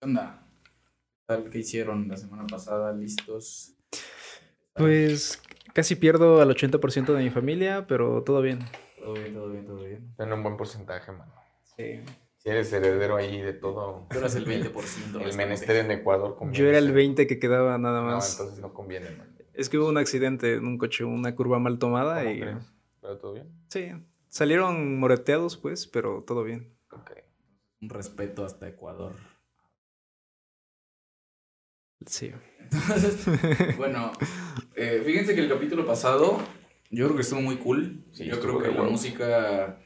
¿Qué onda? ¿Qué tal? ¿Qué hicieron la semana pasada? ¿Listos? Pues casi pierdo al 80% de mi familia, pero todo bien. Todo bien, todo bien, todo bien. Tiene un buen porcentaje, mano. Sí. Si eres heredero ahí de todo. Tú eras el 20%. El menester en Ecuador conviene Yo era el ser- 20 que quedaba nada No, más. entonces no conviene, man. Es que hubo un accidente en un coche, una curva mal tomada ¿Cómo y... crees? ¿Pero todo bien? Sí, salieron moreteados pues, pero todo bien. Ok. Un respeto hasta Ecuador. Sí. Entonces, bueno, eh, fíjense que el capítulo pasado yo creo que estuvo muy cool. Sí, yo creo que de la música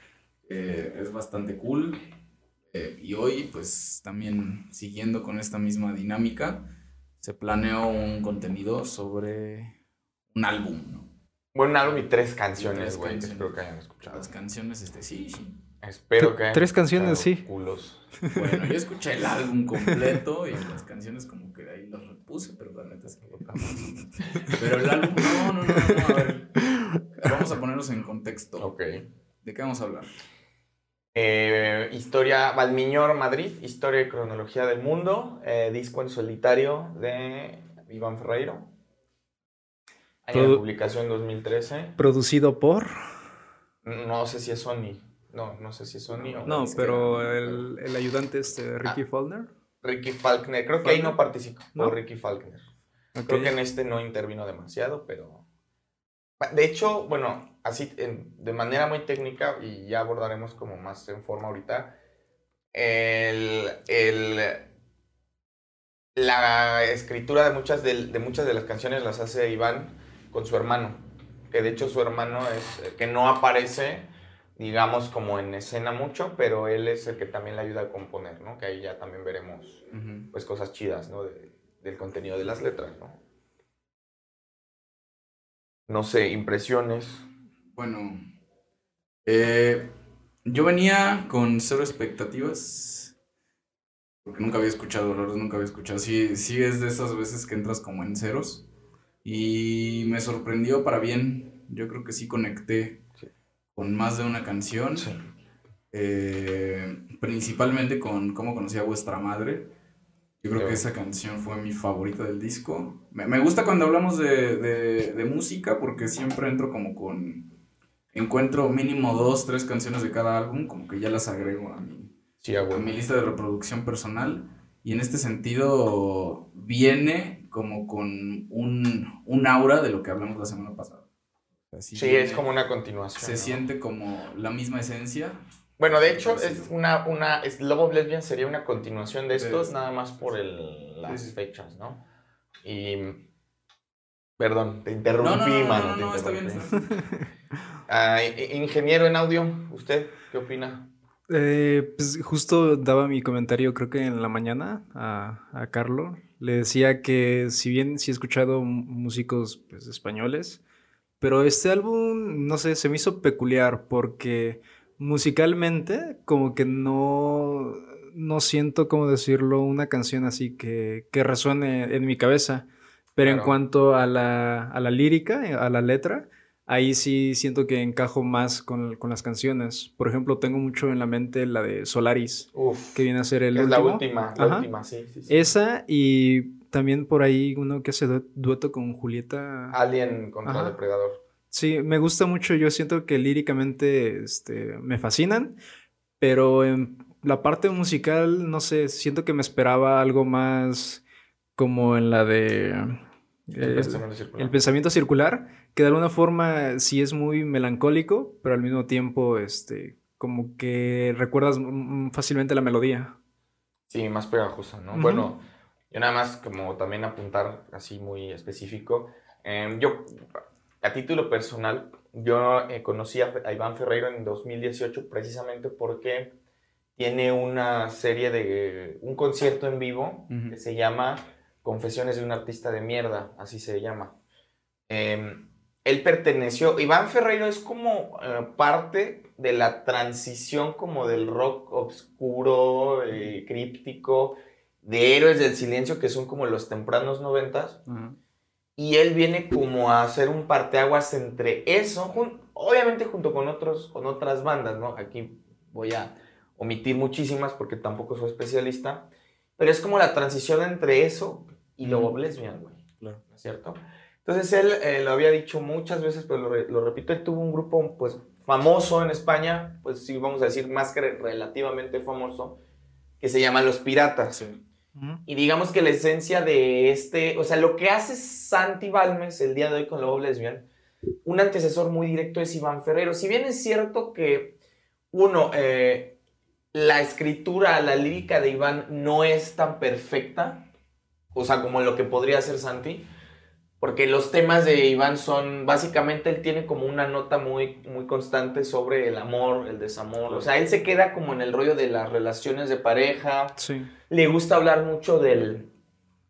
eh, es bastante cool. Eh, y hoy, pues también siguiendo con esta misma dinámica, se planeó un contenido sobre un álbum, ¿no? Buen álbum y tres canciones, güey, que espero que hayan escuchado. Las canciones, este, sí, sí. Espero que tres canciones, sí. Culos. Bueno, yo escuché el álbum completo y las canciones como que ahí las repuse, pero la neta es que Pero el álbum, no, no, no, no, a ver. Vamos a ponernos en contexto. Ok. ¿De qué vamos a hablar? Eh, historia, Valmiñor, Madrid, Historia y Cronología del Mundo, eh, disco en solitario de Iván Ferreiro. Año de publicación 2013. Producido por... No sé si es Sony. No, no sé si es Sony o No, es pero el, el ayudante este, Ricky Faulkner. Ricky Falkner. Creo que ahí no participó ¿No? Ricky Falkner. Ok. Creo que en este no intervino demasiado, pero... De hecho, bueno, así en- de manera muy técnica, y ya abordaremos como más en forma ahorita, el, el- la escritura de muchas de, de muchas de las canciones las hace Iván con su hermano, que de hecho su hermano es, eh, que no aparece, digamos, como en escena mucho, pero él es el que también le ayuda a componer, ¿no? Que ahí ya también veremos pues cosas chidas, ¿no? De- del contenido de las letras, ¿no? No sé, impresiones. Bueno, eh, yo venía con cero expectativas. Porque nunca había escuchado Dolores, nunca había escuchado. Sí, sí es de esas veces que entras como en ceros. Y me sorprendió para bien. Yo creo que sí conecté. Con más de una canción. Eh, principalmente con Cómo conocí a vuestra madre. Yo creo Sí. que esa canción fue mi favorita del disco. Me, me gusta cuando hablamos de, de- de música porque siempre entro como con... Encuentro mínimo dos, tres canciones de cada álbum, como que ya las agrego a mi, Sí, a mi lista de reproducción personal. Y en este sentido viene como con un, un aura de lo que hablamos la semana pasada. Así Sí, es como una continuación. Se ¿no? siente como la misma esencia. Bueno, de hecho, es una, una, es Love of Lesbian sería una continuación de estos, Sí. nada más por el, las Sí, fechas, ¿no? Y, perdón, te interrumpí, No, no, no, no, mano. no, no, está bien. Ah, i- ingeniero en audio, ¿usted qué opina? Eh, pues justo daba mi comentario, creo que en la mañana, a, a Carlo. Le decía que si bien sí he escuchado músicos pues, españoles, pero este álbum, no sé, se me hizo peculiar porque musicalmente como que no, no siento, cómo decirlo, una canción así que, que resuene en mi cabeza. Pero en Claro. cuanto a la, a la lírica, a la letra, ahí sí siento que encajo más con, con las canciones. Por ejemplo, tengo mucho en la mente la de Solaris, Uf, que viene a ser el es la último. última, la Ajá. última, sí, sí, sí. Esa y también por ahí uno que hace du- dueto con Julieta. Alien contra Ajá. Depredador. Sí, me gusta mucho. Yo siento que líricamente este, me fascinan, pero en la parte musical, no sé, siento que me esperaba algo más como en la de El eh, pensamiento circular. el pensamiento circular, que de alguna forma sí es muy melancólico, pero al mismo tiempo, este, como que recuerdas fácilmente la melodía. Sí, más pegajosa, ¿no? Ujú. Bueno, yo nada más como también apuntar así muy específico. eh, yo, a título personal, yo eh, conocí a, a Iván Ferreiro en 2018 precisamente porque tiene una serie de, un concierto en vivo que se llama Confesiones de un artista de mierda, así se llama. Eh, él perteneció, Iván Ferreiro es como eh, parte de la transición como del rock oscuro, eh, críptico, de Héroes del Silencio, que son como los tempranos noventas, y él viene como a hacer un parteaguas entre eso, jun- obviamente junto con, otros, con otras bandas, ¿no? Aquí voy a omitir muchísimas porque tampoco soy especialista, pero es como la transición entre eso y Lobo Lesbian, güey. Claro. ¿No es cierto? Entonces él eh, lo había dicho muchas veces, pero lo, re- lo repito, él tuvo un grupo pues famoso en España, pues sí, vamos a decir más que re- relativamente famoso, que se llama Los Piratas. Sí. Y digamos que la esencia de este, o sea, lo que hace Santi Balmes el día de hoy con Lobo Lesbian, un antecesor muy directo es Iván Ferrero. Si bien es cierto que, uno, eh, la escritura, la lírica de Iván no es tan perfecta, o sea, como lo que podría hacer Santi, porque los temas de Iván son, básicamente él tiene como una nota muy, muy constante sobre el amor, el desamor, o sea, él se queda como en el rollo de las relaciones de pareja, Sí. le gusta hablar mucho del,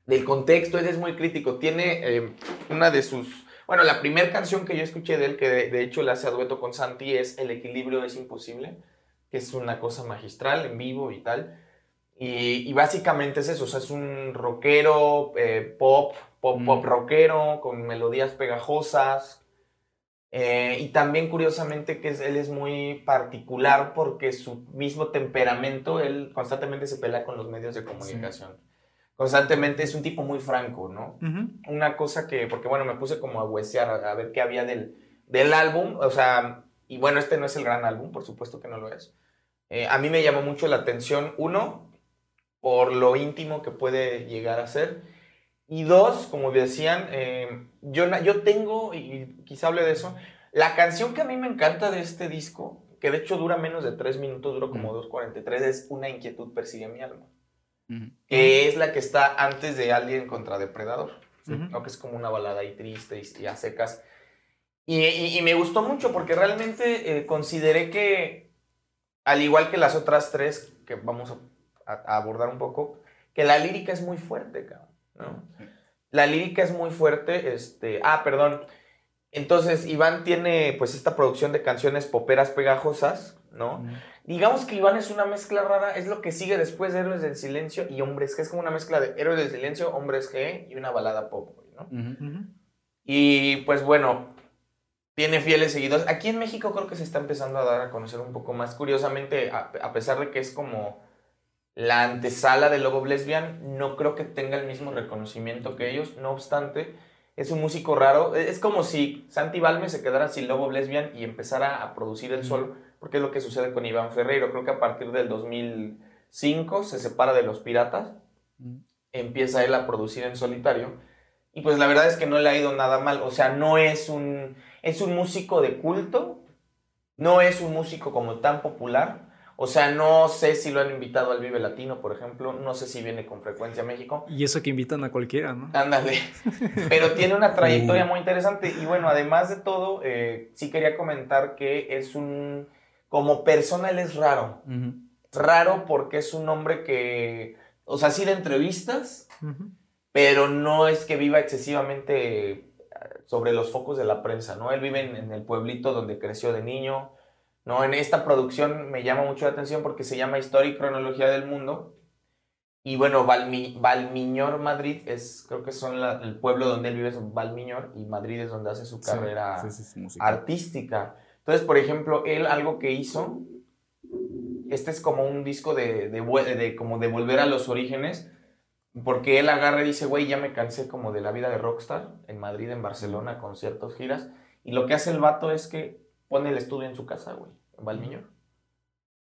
del contexto, él es muy crítico. Tiene eh, una de sus... Bueno, la primera canción que yo escuché de él, que de, de hecho le hace a dueto con Santi, es El equilibrio es imposible, que es una cosa magistral en vivo y tal. Y, y básicamente es eso, o sea, es un rockero, eh, pop, pop, Mm. pop rockero, con melodías pegajosas. Eh, y también curiosamente que es- él es muy particular porque su mismo temperamento, él constantemente se pelea con los medios de comunicación. Constantemente es un tipo muy franco, ¿no? Una cosa que, porque bueno, me puse como a huesear, a, a ver qué había del, del álbum, o sea, y bueno, este no es el gran álbum, por supuesto que no lo es. Eh, a mí me llamó mucho la atención, uno, por lo íntimo que puede llegar a ser, y dos, como decían, eh, yo, yo tengo, y quizá hable de eso, la canción que a mí me encanta de este disco, que de hecho dura menos de tres minutos, dura como 2.43, es Una inquietud persigue mi alma que es la que está antes de Alien contra Depredador. ¿no? que es como una balada ahí triste y, y a secas. Y, y- y me gustó mucho porque realmente eh, consideré que, al igual que las otras tres que vamos a, a- a abordar un poco, que la lírica es muy fuerte, cabrón, ¿no? La lírica es muy fuerte, este, ah, perdón. Entonces, Iván tiene pues esta producción de canciones poperas pegajosas, ¿no? Digamos que Iván es una mezcla rara, es lo que sigue después de Héroes del Silencio y Hombres G. Es como una mezcla de Héroes del Silencio, Hombres G y una balada pop, ¿no? Y pues bueno, tiene fieles seguidores. Aquí en México creo que se está empezando a dar a conocer un poco más. Curiosamente, a, a pesar de que es como la antesala de Lobo Lesbian, no creo que tenga el mismo reconocimiento que ellos. No obstante, es un músico raro. Es como si Santi Balme se quedara sin Lobo Lesbian y empezara a producir el solo, porque es lo que sucede con Iván Ferreiro. Creo que a partir del 2005 se separa de los piratas, empieza él a producir en solitario. Y pues la verdad es que no le ha ido nada mal. O sea, no es un, es un músico de culto, no es un músico como tan popular. O sea, no sé si lo han invitado al Vive Latino, por ejemplo. No sé si viene con frecuencia a México. Y eso que invitan a cualquiera, ¿no? Ándale. Pero tiene una trayectoria muy interesante. Y bueno, además de todo, eh, sí quería comentar que es un... Como persona él es raro. Raro porque es un hombre que... O sea, sí de entrevistas, pero no es que viva excesivamente eh, sobre los focos de la prensa, ¿no? Él vive en, en el pueblito donde creció de niño, ¿no? En esta producción me llama mucho la atención porque se llama Historia y Cronología del Mundo. Y bueno, Valmi- Valmiñor, Madrid, es, creo que son la- el pueblo donde él vive es Valmiñor y Madrid es donde hace su carrera sí, sí, sí, artística. Entonces, por ejemplo, él algo que hizo, este es como un disco de, de, vue- de como de volver a los orígenes, porque él agarra y dice, güey, ya me cansé como de la vida de rockstar en Madrid, en Barcelona, conciertos, giras, y lo que hace el vato es que pone el estudio en su casa, güey, en Valmiñor.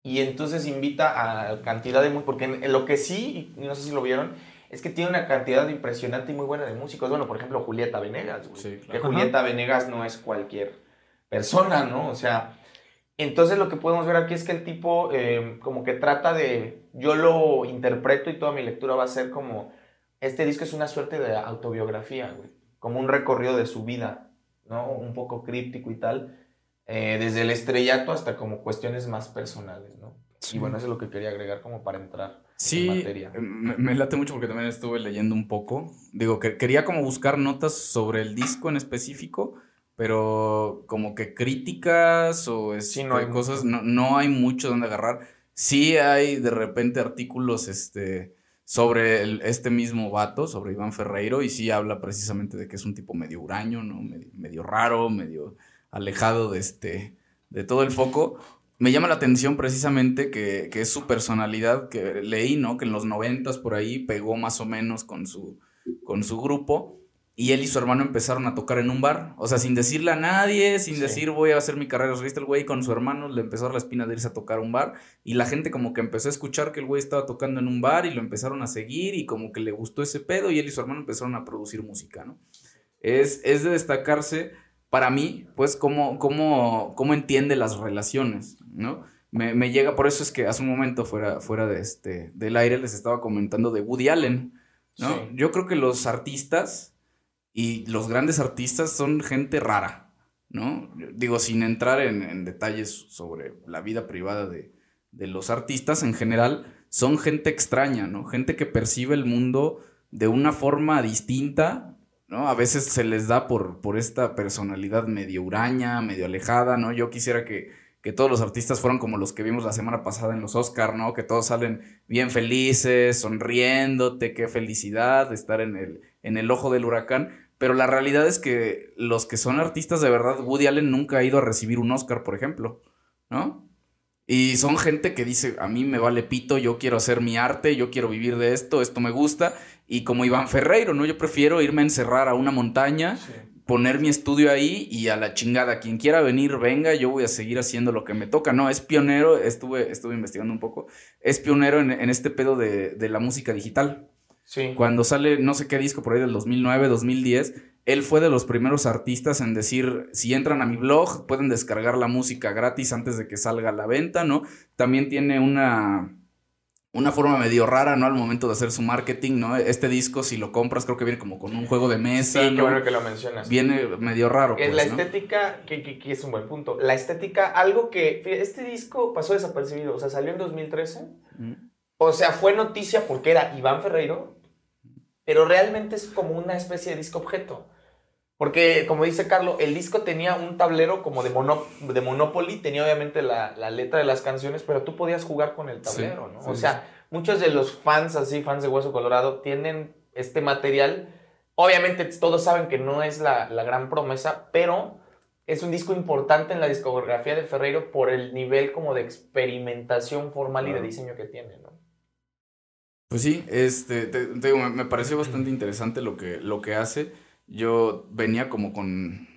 Y entonces invita a cantidad de muy porque en- lo que sí, no sé si lo vieron, es que tiene una cantidad impresionante y muy buena de músicos. Bueno, por ejemplo, Julieta Venegas, güey. Sí, Que claro. Julieta Venegas no es cualquier persona, ¿no? O sea, entonces lo que podemos ver aquí es que el tipo eh, como que trata de, yo lo interpreto y toda mi lectura va a ser como, este disco es una suerte de autobiografía, güey, como un recorrido de su vida, ¿no? Un poco críptico y tal, eh, desde el estrellato hasta como cuestiones más personales, ¿no? Y bueno, eso es lo que quería agregar como para entrar en materia. me, me late mucho porque también estuve leyendo un poco. Digo, que quería como buscar notas sobre el disco en específico, pero como que críticas o este, no hay cosas, no, no hay mucho donde agarrar. Sí hay de repente artículos este, sobre el- este mismo vato, sobre Iván Ferreiro, y sí habla precisamente de que es un tipo medio huraño, ¿no? Medio, medio raro, medio alejado de, este, de todo el foco. me llama la atención precisamente que, que, es su personalidad, que leí, ¿no? Que en los noventas por ahí pegó más o menos con su, con su grupo. Y él y su hermano empezaron a tocar en un bar. O sea, sin decirle a nadie, sin decir voy a hacer mi carrera ¿Viste El güey con su hermano le empezó a la espina de irse a tocar un bar. Y la gente como que empezó a escuchar que el güey estaba tocando en un bar y lo empezaron a seguir y como que le gustó ese pedo y él y su hermano empezaron a producir música, ¿no? Es, es de destacarse para mí, pues, cómo, cómo, cómo entiende las relaciones, ¿no? Me, me, llega, por eso es que hace un momento fuera, fuera de este, del aire les estaba comentando de Woody Allen, ¿no? Yo creo que los artistas y los grandes artistas son gente rara, ¿no? Digo, sin entrar en, detalles sobre la vida privada de, los artistas en general, son gente extraña, ¿no? Gente que percibe el mundo de una forma distinta, ¿no? A veces se les da por, por esta personalidad medio huraña, medio alejada, ¿no? Yo quisiera que, que todos los artistas fueran como los que vimos la semana pasada en los Oscar, ¿no? Que todos salen bien felices, sonriéndote, qué felicidad estar en el, en el ojo del huracán. Pero la realidad es que los que son artistas de verdad, Woody Allen nunca ha ido a recibir un Oscar, por ejemplo, ¿no? Y son gente que dice, a mí me vale pito, yo quiero hacer mi arte, yo quiero vivir de esto, esto me gusta. Y como Iván Ferreiro, ¿no? Yo prefiero irme a encerrar a una montaña, poner mi estudio ahí y a la chingada. Quien quiera venir, venga, yo voy a seguir haciendo lo que me toca. No, es pionero, estuve, estuve investigando un poco, es pionero en, este pedo de, de la música digital. Cuando sale no sé qué disco por ahí del 2009, 2010, él fue de los primeros artistas en decir, si entran a mi blog, pueden descargar la música gratis antes de que salga a la venta, ¿no? También tiene una una forma medio rara, ¿no? Al momento de hacer su marketing, ¿no? Este disco, si lo compras, creo que viene como con un juego de mesa. Sí, qué bueno que lo mencionas. Viene medio raro. Pues, la estética, que, que, es un buen punto. La estética, algo que. Este disco pasó desapercibido. O sea, salió en 2013. O sea, fue noticia porque era Iván Ferreiro, pero realmente es como una especie de disco objeto. Porque, como dice Carlos, el disco tenía un tablero como de, de Monopoly, tenía obviamente la, letra de las canciones, pero tú podías jugar con el tablero, ¿no? o sea, muchos de los fans así, fans de Hueso Colorado, tienen este material. Obviamente todos saben que no es la, la gran promesa, pero es un disco importante en la discografía de Ferreiro por el nivel como de experimentación formal y de diseño que tiene, ¿no? Pues sí, este, me pareció bastante interesante lo que, lo que hace. Yo venía como con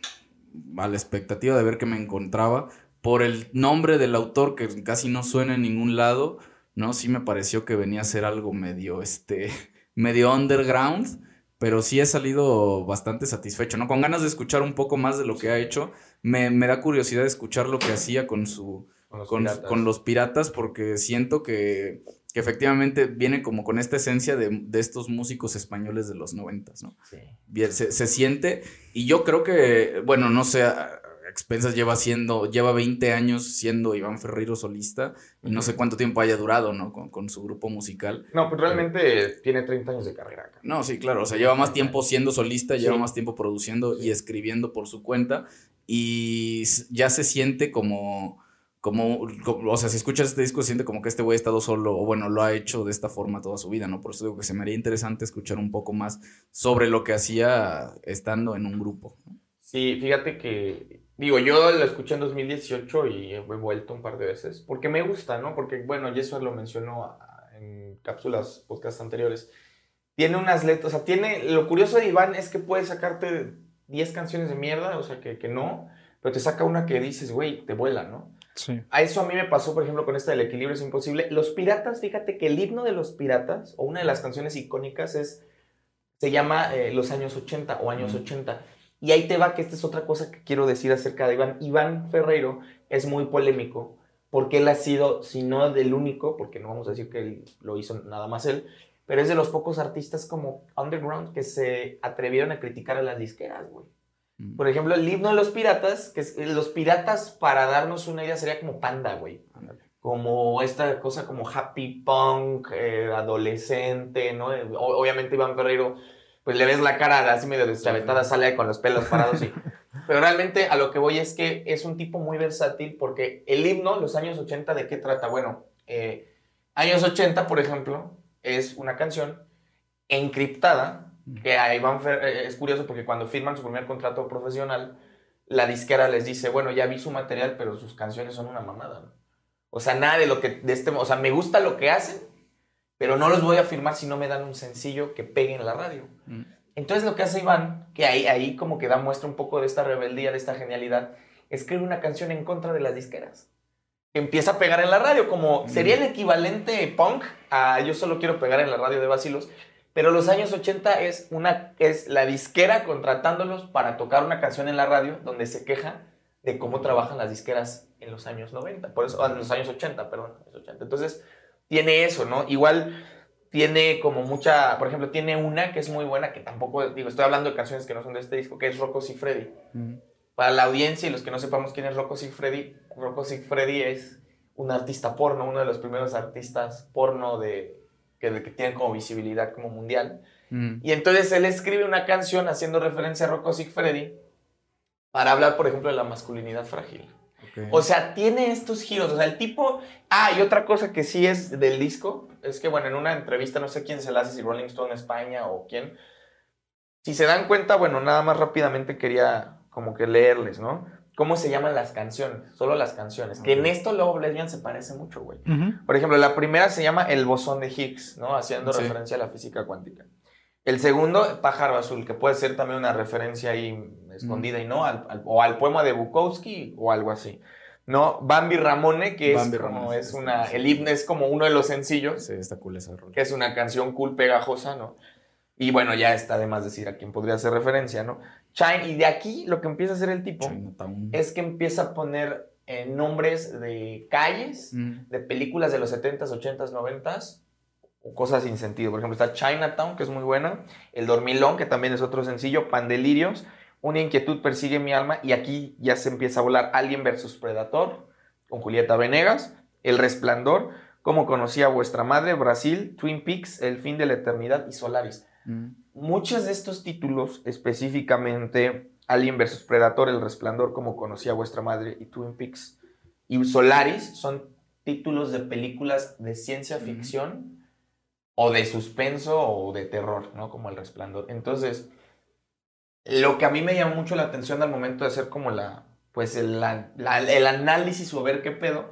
a la expectativa de ver qué me encontraba. Por el nombre del autor, que casi no suena en ningún lado, ¿no? Sí me pareció que venía a ser algo medio, este, medio underground, pero sí he salido bastante satisfecho, ¿no? Con ganas de escuchar un poco más de lo que ha hecho. Me, me da curiosidad escuchar lo que hacía con su... con los piratas, porque siento que que efectivamente viene como con esta esencia de, estos músicos españoles de los noventas, ¿no? Sí. Se, siente, y yo creo que, bueno, no sé, Expensas lleva siendo, lleva 20 años siendo Iván Ferreiro solista, y no sé cuánto tiempo haya durado, ¿no? Con, su grupo musical. No, pues realmente tiene 30 años de carrera acá. No, sí, claro, o sea, lleva más tiempo siendo solista, lleva más tiempo produciendo y escribiendo por su cuenta, y ya se siente como como, o sea, si escuchas este disco, siente como que este güey ha estado solo, o bueno, lo ha hecho de esta forma toda su vida, ¿no? Por eso digo que se me haría interesante escuchar un poco más sobre lo que hacía estando en un grupo. Sí, fíjate que, digo, yo lo escuché en 2018 y he vuelto un par de veces, porque me gusta, ¿no? Porque, bueno, y eso lo mencionó en cápsulas, podcast anteriores. Tiene unas letras, o sea, tiene, lo curioso de Iván es que puede sacarte 10 canciones de mierda, o sea, que, que no, pero te saca una que dices, güey, te vuela, ¿no? A eso a mí me pasó, por ejemplo, con esta del equilibrio es imposible. Los piratas, fíjate que el himno de los piratas, o una de las canciones icónicas, es se llama eh, Los años 80 o años 80. Y ahí te va que esta es otra cosa que quiero decir acerca de Iván. Iván Ferreiro es muy polémico porque él ha sido, si no del único, porque no vamos a decir que él lo hizo nada más él, pero es de los pocos artistas como underground que se atrevieron a criticar a las disqueras, güey. Por ejemplo, el himno de los piratas, que es, los piratas, para darnos una idea, sería como panda, güey. Como esta cosa como happy punk, eh, adolescente, ¿no? obviamente Iván Ferreiro, pues le ves la cara así medio deschavetada, sale con los pelos parados y... Pero realmente a lo que voy es que es un tipo muy versátil porque el himno, los años 80, ¿de qué trata? Bueno, eh, años 80, por ejemplo, es una canción encriptada que a Iván eh, es curioso porque cuando firman su primer contrato profesional, la disquera les dice, bueno, ya vi su material, pero sus canciones son una mamada. O sea, nada de lo que, de este, o sea, me gusta lo que hacen, pero no los voy a firmar si no me dan un sencillo que pegue en la radio. Mm. Entonces lo que hace Iván, que ahí, ahí como que da muestra un poco de esta rebeldía, de esta genialidad, escribe una canción en contra de las disqueras. Que empieza a pegar en la radio, como sería el equivalente punk a Yo solo quiero pegar en la radio de Basilos, pero los años 80 es, una, es la disquera contratándolos para tocar una canción en la radio donde se queja de cómo trabajan las disqueras en los años 90, por eso, en los años 80, perdón, los 80. Entonces, tiene eso, ¿no? Igual tiene como mucha, por ejemplo, tiene una que es muy buena, que tampoco, digo, estoy hablando de canciones que no son de este disco, que es Rocco Freddy. Mm. Para la audiencia y los que no sepamos quién es Rocco Freddy, Rocco Freddy es un artista porno, uno de los primeros artistas porno de, que, que tienen como visibilidad como mundial. Mm. Y entonces él escribe una canción haciendo referencia a Rocco Freddy para hablar, por ejemplo, de la masculinidad frágil. O sea, tiene estos giros. O sea, el tipo. Ah, y otra cosa que sí es del disco es que, bueno, en una entrevista, no sé quién se la hace, si Rolling Stone España o quién. Si se dan cuenta, bueno, nada más rápidamente quería como que leerles, ¿no? ¿Cómo se llaman las canciones? Solo las canciones. Que en esto Love Lesbian se parece mucho, güey. Ujú. Por ejemplo, la primera se llama El bosón de Higgs, ¿no? Haciendo Sí. referencia a la física cuántica. El segundo, Pájaro Azul, que puede ser también una referencia ahí escondida y no, al- al- o al poema de Bukowski o algo así. ¿No? Bambi Ramone, que Bambi es como Ramone, es sí, una, el himno es como uno de los sencillos, Sí, está cool esa rola. que es una canción cool, pegajosa, ¿no? Y bueno, ya está de más decir a quién podría hacer referencia, ¿no? Shine, y de aquí lo que empieza a hacer el tipo Chinatown. es que empieza a poner eh, nombres de calles, Mm. de películas de los 70s, 80s, 90s, o cosas sin sentido. Por ejemplo, está Chinatown, que es muy buena, El Dormilón, que también es otro sencillo, Pandelirios, Una inquietud persigue mi alma, y aquí ya se empieza a volar Alien versus Predator, con Julieta Venegas, El Resplandor, Cómo conocí a vuestra madre, Brasil, Twin Peaks, El fin de la eternidad y Solaris Mm. muchos de estos títulos, específicamente Alien vs Predator, El Resplandor, como conocía vuestra madre, y Twin Peaks y Solaris, son títulos de películas de ciencia ficción o de suspenso o de terror, ¿no? Como El Resplandor. Entonces, lo que a mí me llamó mucho la atención al momento de hacer como la, pues el, la- la- el análisis o ver qué pedo,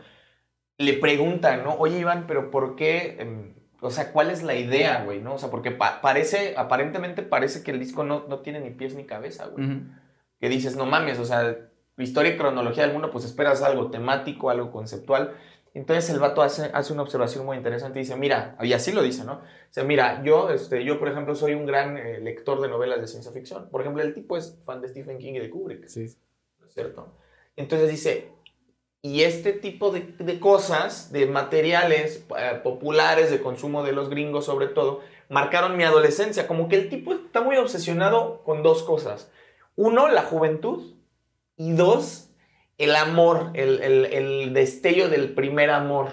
le preguntan, ¿no? Oye, Iván, pero ¿por qué? em, o sea, ¿cuál es la idea, güey? ¿No? O sea, porque pa- parece, aparentemente parece que el disco no, no tiene ni pies ni cabeza, güey. Que dices, no mames, o sea, historia y cronología del mundo, pues esperas algo temático, algo conceptual. Entonces el vato hace, hace una observación muy interesante y dice, mira, y así lo dice, ¿no? Dice, mira, yo, este, yo por ejemplo, soy un gran eh, lector de novelas de ciencia ficción. Por ejemplo, el tipo es fan de Stephen King y de Kubrick. Sí. ¿no es cierto? Entonces dice, y este tipo de, de cosas, de materiales eh, populares de consumo de los gringos sobre todo, marcaron mi adolescencia. Como que el tipo está muy obsesionado con dos cosas. Uno, la juventud. Y dos, el amor, el, el- el destello del primer amor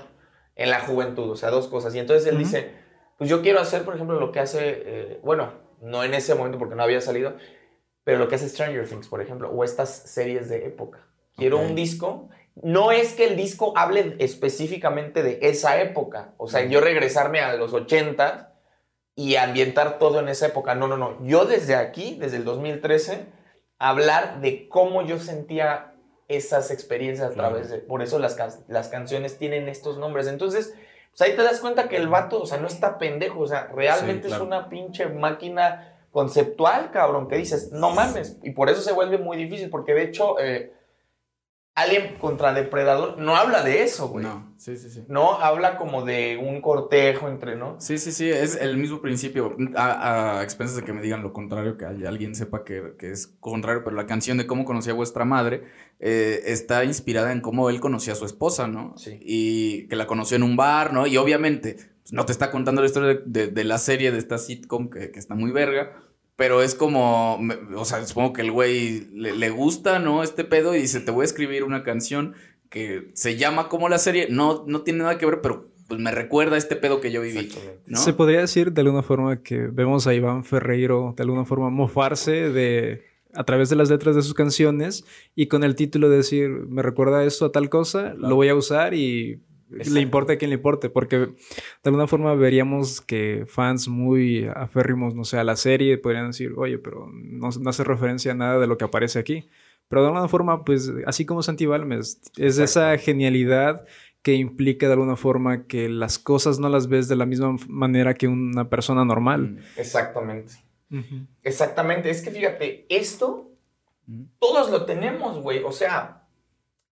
en la juventud. O sea, dos cosas. Y entonces él Ujú. dice, pues yo quiero hacer, por ejemplo, lo que hace, eh, bueno, no en ese momento porque no había salido, pero lo que hace Stranger Things, por ejemplo, o estas series de época. Quiero un disco. No es que el disco hable específicamente de esa época. O sea, yo regresarme a los 80 y ambientar todo en esa época. No, no, no. Yo desde aquí, desde el 2013, hablar de cómo yo sentía esas experiencias a través de... Por eso las, can- las canciones tienen estos nombres. Entonces, pues ahí te das cuenta que el vato, o sea, no está pendejo. O sea, realmente claro. es una pinche máquina conceptual, cabrón, que dices, no mames. Y por eso se vuelve muy difícil, porque de hecho, eh, Alien contra Depredador no habla de eso, güey. No. No, sí, sí, sí. habla como de un cortejo entre, ¿no? Sí, sí, sí, es el mismo principio. A, a expensas de que me digan lo contrario, que alguien sepa que, que es contrario, pero la canción de cómo conocí a vuestra madre eh, está inspirada en cómo él conocía a su esposa, ¿no? Sí. Y que la conoció en un bar, ¿no? Y obviamente pues, no te está contando la historia de, de- de la serie, de esta sitcom que, que está muy verga. Pero es como, o sea, supongo que el güey le, le gusta, ¿no? Este pedo y dice, te voy a escribir una canción que se llama como la serie, no, no tiene nada que ver, pero pues me recuerda a este pedo que yo viví. Se podría decir de alguna forma que vemos a Iván Ferreiro de alguna forma mofarse de a través de las letras de sus canciones y con el título decir me recuerda esto a tal cosa, lo voy a usar y Exacto. le importa a quien le importe, porque de alguna forma veríamos que fans muy aférrimos, no sé, a la serie podrían decir, oye, pero no, no hace referencia a nada de lo que aparece aquí. Pero de alguna forma, pues, así como Santi Balmes, es de esa genialidad que implica de alguna forma que las cosas no las ves de la misma manera que una persona normal. Mm. Exactamente. Exactamente. Es que fíjate, esto todos lo tenemos, güey. O sea,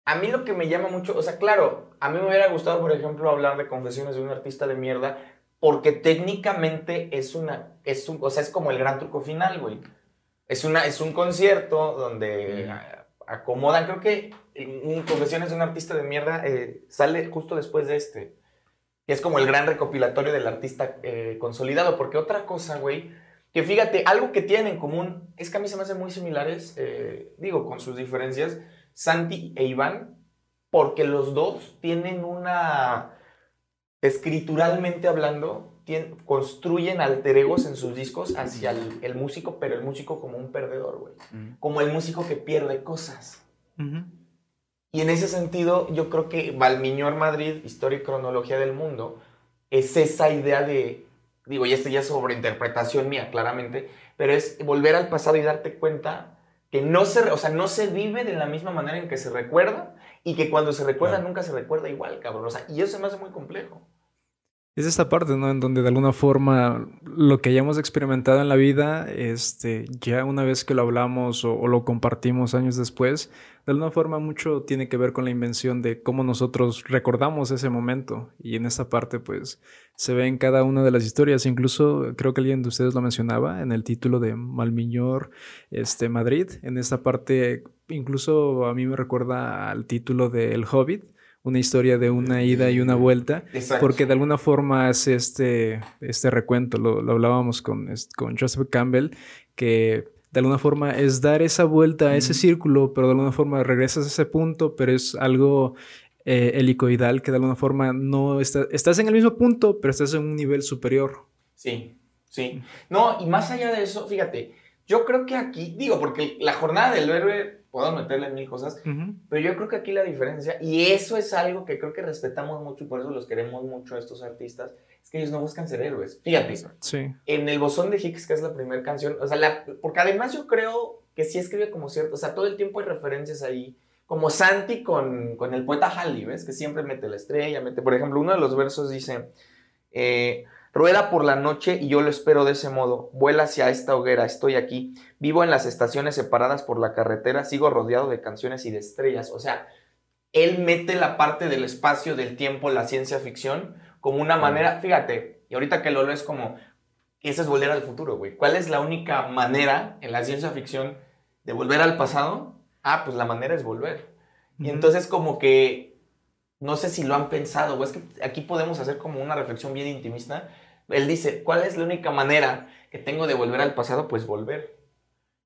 a mí lo que me llama mucho, o sea, claro, a mí me hubiera gustado, por ejemplo, hablar de confesiones de un artista de mierda, porque técnicamente es una, es un, o sea, es como el gran truco final, güey. Es, una, es un concierto donde acomodan, creo que Confesiones de un artista de mierda eh, sale justo después de este. Y es como el gran recopilatorio del artista eh, consolidado, porque otra cosa, güey, que fíjate, algo que tienen en común, es que a mí se me hacen muy similares, eh, digo, con sus diferencias, Santi e Iván, porque los dos tienen una, escrituralmente hablando, construyen alter egos en sus discos hacia el, músico, pero el músico como un perdedor, güey. Como el músico que pierde cosas. Y en ese sentido, yo creo que Valmiñor Madrid, Historia y Cronología del Mundo, es esa idea de, digo, ya es sobreinterpretación mía, claramente, pero es volver al pasado y darte cuenta que no se, o sea, no se vive de la misma manera en que se recuerda y que cuando se recuerda nunca se recuerda igual, cabrón. O sea, y eso se me hace muy complejo. Es esta parte, ¿no? En donde de alguna forma lo que hayamos experimentado en la vida, este, ya una vez que lo hablamos o, lo compartimos años después, de alguna forma mucho tiene que ver con la invención de cómo nosotros recordamos ese momento. Y en esta parte, pues, se ve en cada una de las historias. Incluso creo que alguien de ustedes lo mencionaba en el título de Malmiñor, este, Madrid. En esta parte, incluso a mí me recuerda al título de El Hobbit una historia de una ida y una vuelta, porque de alguna forma hace este, este recuento, lo, hablábamos con, con Joseph Campbell, que de alguna forma es dar esa vuelta a ese círculo, pero de alguna forma regresas a ese punto, pero es algo eh, helicoidal que de alguna forma no está, estás en el mismo punto, pero estás en un nivel superior. Sí, sí. No, y más allá de eso, fíjate, yo creo que aquí, digo, porque la jornada del héroe podemos meterle mil cosas, pero yo creo que aquí la diferencia, y eso es algo que creo que respetamos mucho y por eso los queremos mucho a estos artistas, es que ellos no buscan ser héroes. Fíjate, sí. en el Bosón de Higgs, que es la primera canción, o sea, la, porque además yo creo que sí escribe como cierto, o sea, todo el tiempo hay referencias ahí, como Santi con, con el poeta Halley, ¿ves? Que siempre mete la estrella, mete, por ejemplo, uno de los versos dice... Eh, Rueda por la noche y yo lo espero de ese modo. Vuela hacia esta hoguera, estoy aquí. Vivo en las estaciones separadas por la carretera, sigo rodeado de canciones y de estrellas. O sea, él mete la parte del espacio, del tiempo, la ciencia ficción, como una manera, fíjate, y ahorita que lo es como, ese es volver al futuro, güey. ¿Cuál es la única manera en la ciencia ficción de volver al pasado? Ah, pues la manera es volver. Y entonces como que, no sé si lo han pensado, o es que aquí podemos hacer como una reflexión bien intimista él dice, ¿cuál es la única manera que tengo de volver al pasado? Pues volver.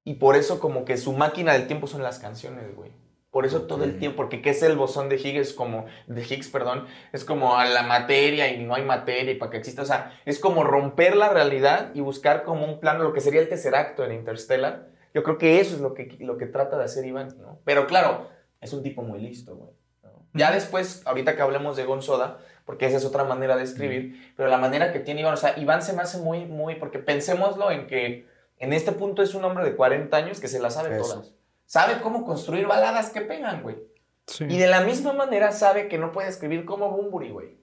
Y por eso como que su máquina del tiempo son las canciones, güey. Por eso todo el tiempo, porque ¿qué es el bosón de Higgs? Como, de Higgs, perdón, es como a la materia y no hay materia y para que exista, o sea, es como romper la realidad y buscar como un plano, lo que sería el tercer acto en Interstellar. Yo creo que eso es lo que, lo que trata de hacer Iván, ¿no? Pero claro, es un tipo muy listo, güey. Ya después, ahorita que hablemos de Gonzoda, porque esa es otra manera de escribir, pero la manera que tiene Iván, o sea, Iván se me hace muy, muy, porque pensémoslo en que en este punto es un hombre de 40 años que se las sabe todas. Sabe cómo construir baladas que pegan, güey. Y de la misma manera sabe que no puede escribir como Bumburi, güey.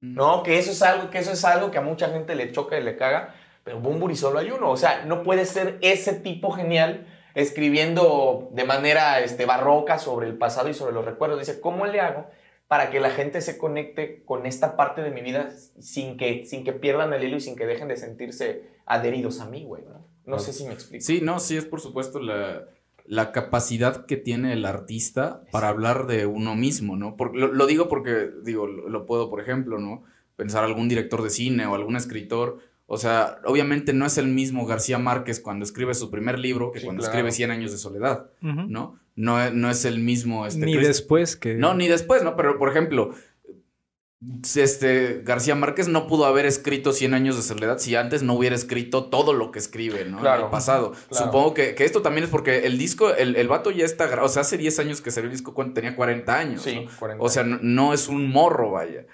Mm. No, que eso es algo, que eso es algo que a mucha gente le choca y le caga, pero Bumburi solo hay uno, o sea, no puede ser ese tipo genial escribiendo de manera este, barroca sobre el pasado y sobre los recuerdos. Dice, ¿cómo le hago para que la gente se conecte con esta parte de mi vida sin que, sin que pierdan el hilo y sin que dejen de sentirse adheridos a mí, güey, ¿no? No sé si me explico. Sí, no, sí es por supuesto la, la capacidad que tiene el artista para hablar de uno mismo, ¿no? lo, digo porque, digo, lo, lo, puedo, por ejemplo, ¿no? Pensar algún director de cine o algún escritor o sea, obviamente no es el mismo García Márquez cuando escribe su primer libro que cuando escribe Cien años de soledad, ¿no? ¿No? No es el mismo... Este, ni después que... No, ni después, ¿no? Pero, por ejemplo, este, García Márquez no pudo haber escrito Cien años de soledad si antes no hubiera escrito todo lo que escribe, ¿no? en el pasado. Supongo que, esto también es porque el disco, el, el vato ya está... O sea, hace 10 años que salió el disco cuando tenía 40 años. Sí, 40 O sea, no es un morro, vaya.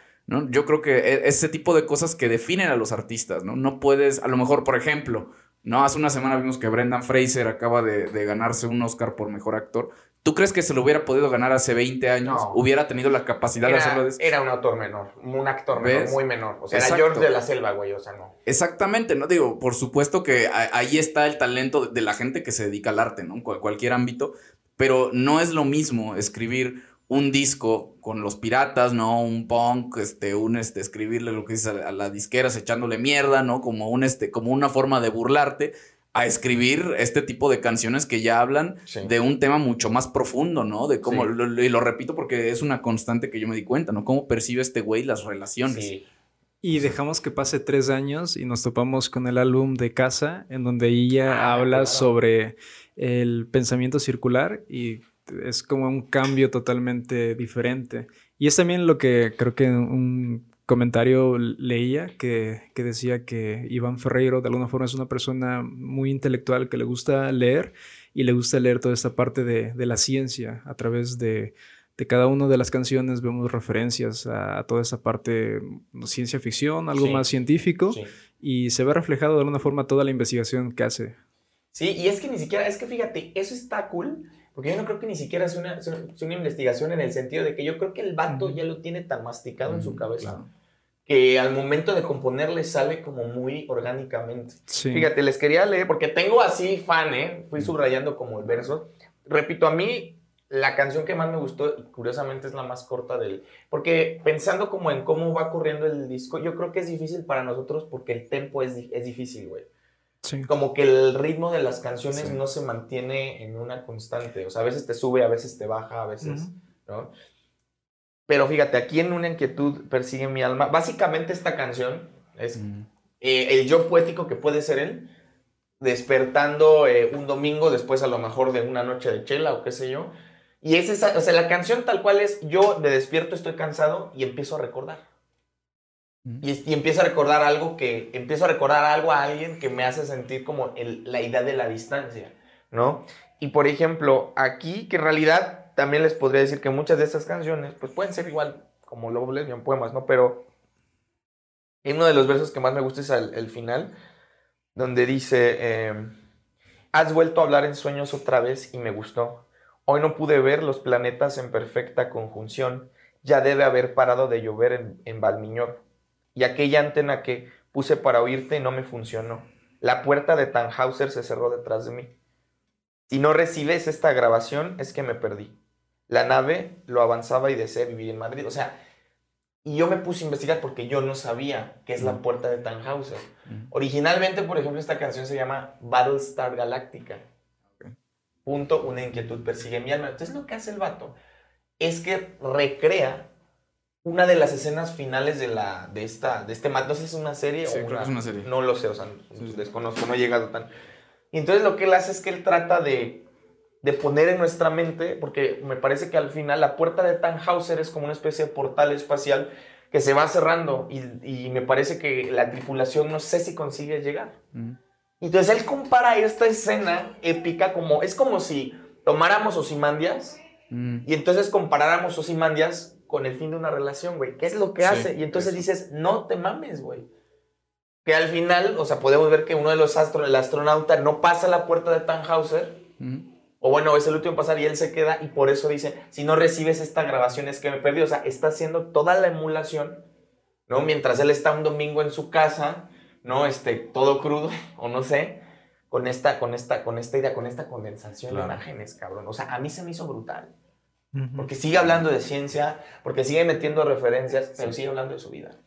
Yo creo que e, ese tipo de cosas que definen a los artistas, ¿no? No puedes, a lo mejor, por ejemplo, No, hace una semana vimos que Brendan Fraser acaba de, de ganarse un Oscar por mejor actor. ¿Tú crees que se lo hubiera podido ganar hace 20 años? No. Hubiera tenido la capacidad de hacerlo. De- era un autor menor, un actor menor, muy menor. O sea, era. George de la Selva, güey, o sea, no. Exactamente, ¿no? Digo, por supuesto que ahí está el talento de la gente que se dedica al arte, ¿no? En cual- cualquier ámbito, pero no es lo mismo escribir un disco con los piratas, ¿no? Un punk, este, un, este, escribirle lo que dices a, a las disqueras echándole mierda, ¿no? Como un, este, como una forma de burlarte, a escribir este tipo de canciones que ya hablan Sí. de un tema mucho más profundo, ¿no? De cómo, Sí. lo- lo- y lo repito porque es una constante que yo me di cuenta, ¿no? Cómo percibe este güey las relaciones. Sí. Y dejamos que pase tres años y nos topamos con el álbum de Casa, en donde ella Ah, habla claro. sobre el pensamiento circular y es como un cambio totalmente diferente. Y es también lo que creo que un comentario leía que, que decía que Iván Ferreiro de alguna forma es una persona muy intelectual que le gusta leer y le gusta leer toda esta parte de, de la ciencia a través de, de cada una de las canciones vemos referencias a, a toda esa parte mm, ciencia ficción, algo Sí. más científico, Sí. y se ve reflejado de alguna forma toda la investigación que hace. Sí, y es que ni siquiera, es que fíjate, eso está cool, porque yo no creo que ni siquiera es una, es una investigación en el sentido de que yo creo que el vato Ujú. ya lo tiene tan masticado en su cabeza claro. que al momento de componerle sale como muy orgánicamente. Sí. Fíjate, les quería leer, porque tengo así fan, ¿eh? Fui subrayando como el verso. Repito, a mí la canción que más me gustó, y curiosamente es la más corta del... Porque pensando como en cómo va corriendo el disco, yo creo que es difícil para nosotros porque el tempo es, es difícil, güey. Sí. Como que el ritmo de las canciones Sí. no se mantiene en una constante. O sea, a veces te sube, a veces te baja, a veces... ¿no? Pero fíjate, aquí en una inquietud persigue mi alma. Básicamente esta canción es eh, el yo poético que puede ser él, despertando eh, un domingo después a lo mejor de una noche de chela o qué sé yo. Y es esa, o sea, la canción tal cual es, yo de despierto estoy cansado y empiezo a recordar. Y, empiezo a recordar algo que, empiezo a recordar algo a alguien que me hace sentir como la idea de la distancia, ¿no? Y por ejemplo, aquí, que en realidad también les podría decir que muchas de estas canciones, pues pueden ser igual como Love Lesbian poemas, ¿no? Pero uno de los versos que más me gusta es el, final, donde dice, eh, has vuelto a hablar en sueños otra vez y me gustó. Hoy no pude ver los planetas en perfecta conjunción. Ya debe haber parado de llover en, en. Y aquella antena que puse para oírte no me funcionó. La puerta de Tannhauser se cerró detrás de mí. Si no recibes esta grabación es que me perdí. La nave lo avanzaba y deseé vivir en Madrid. O sea, y yo me puse a investigar porque yo no sabía qué es la puerta de Tannhauser. Mm. Originalmente, por ejemplo, esta canción se llama Battlestar Galactica. Punto, una inquietud persigue mi alma. Entonces lo que hace el vato es que recrea una de las escenas finales de la de esta de este ma- no sé si es una serie Sí, o creo que es una serie. no lo sé, o sea, Sí, desconozco, no he llegado tan. Y entonces lo que él hace es que él trata de de poner en nuestra mente, porque me parece que al final la puerta de Tannhauser es como una especie de portal espacial que se va cerrando y, y me parece que la tripulación no sé si consigue llegar. Mm. Entonces él compara esta escena épica como, es como si tomáramos Osimandias Mm. y entonces comparáramos Osimandias con el fin de una relación, güey. ¿Qué es lo que Sí, hace? Y entonces eso. dices, no te mames, güey. Que al final, o sea, podemos ver que uno de los astros, el astronauta, no pasa la puerta de Tannhauser, Mm. o bueno, es el último pasar y él se queda y por eso dice, si no recibes esta grabación es que me perdí. O sea, está haciendo toda la emulación, ¿no? Mientras él está un domingo en su casa, ¿no? Este, todo crudo, o no sé, con esta, con esta, con esta idea, con esta condensación Claro. de imágenes, cabrón. O sea, a mí se me hizo brutal. Porque sigue hablando de ciencia, porque sigue metiendo referencias, pero sigue hablando de su vida.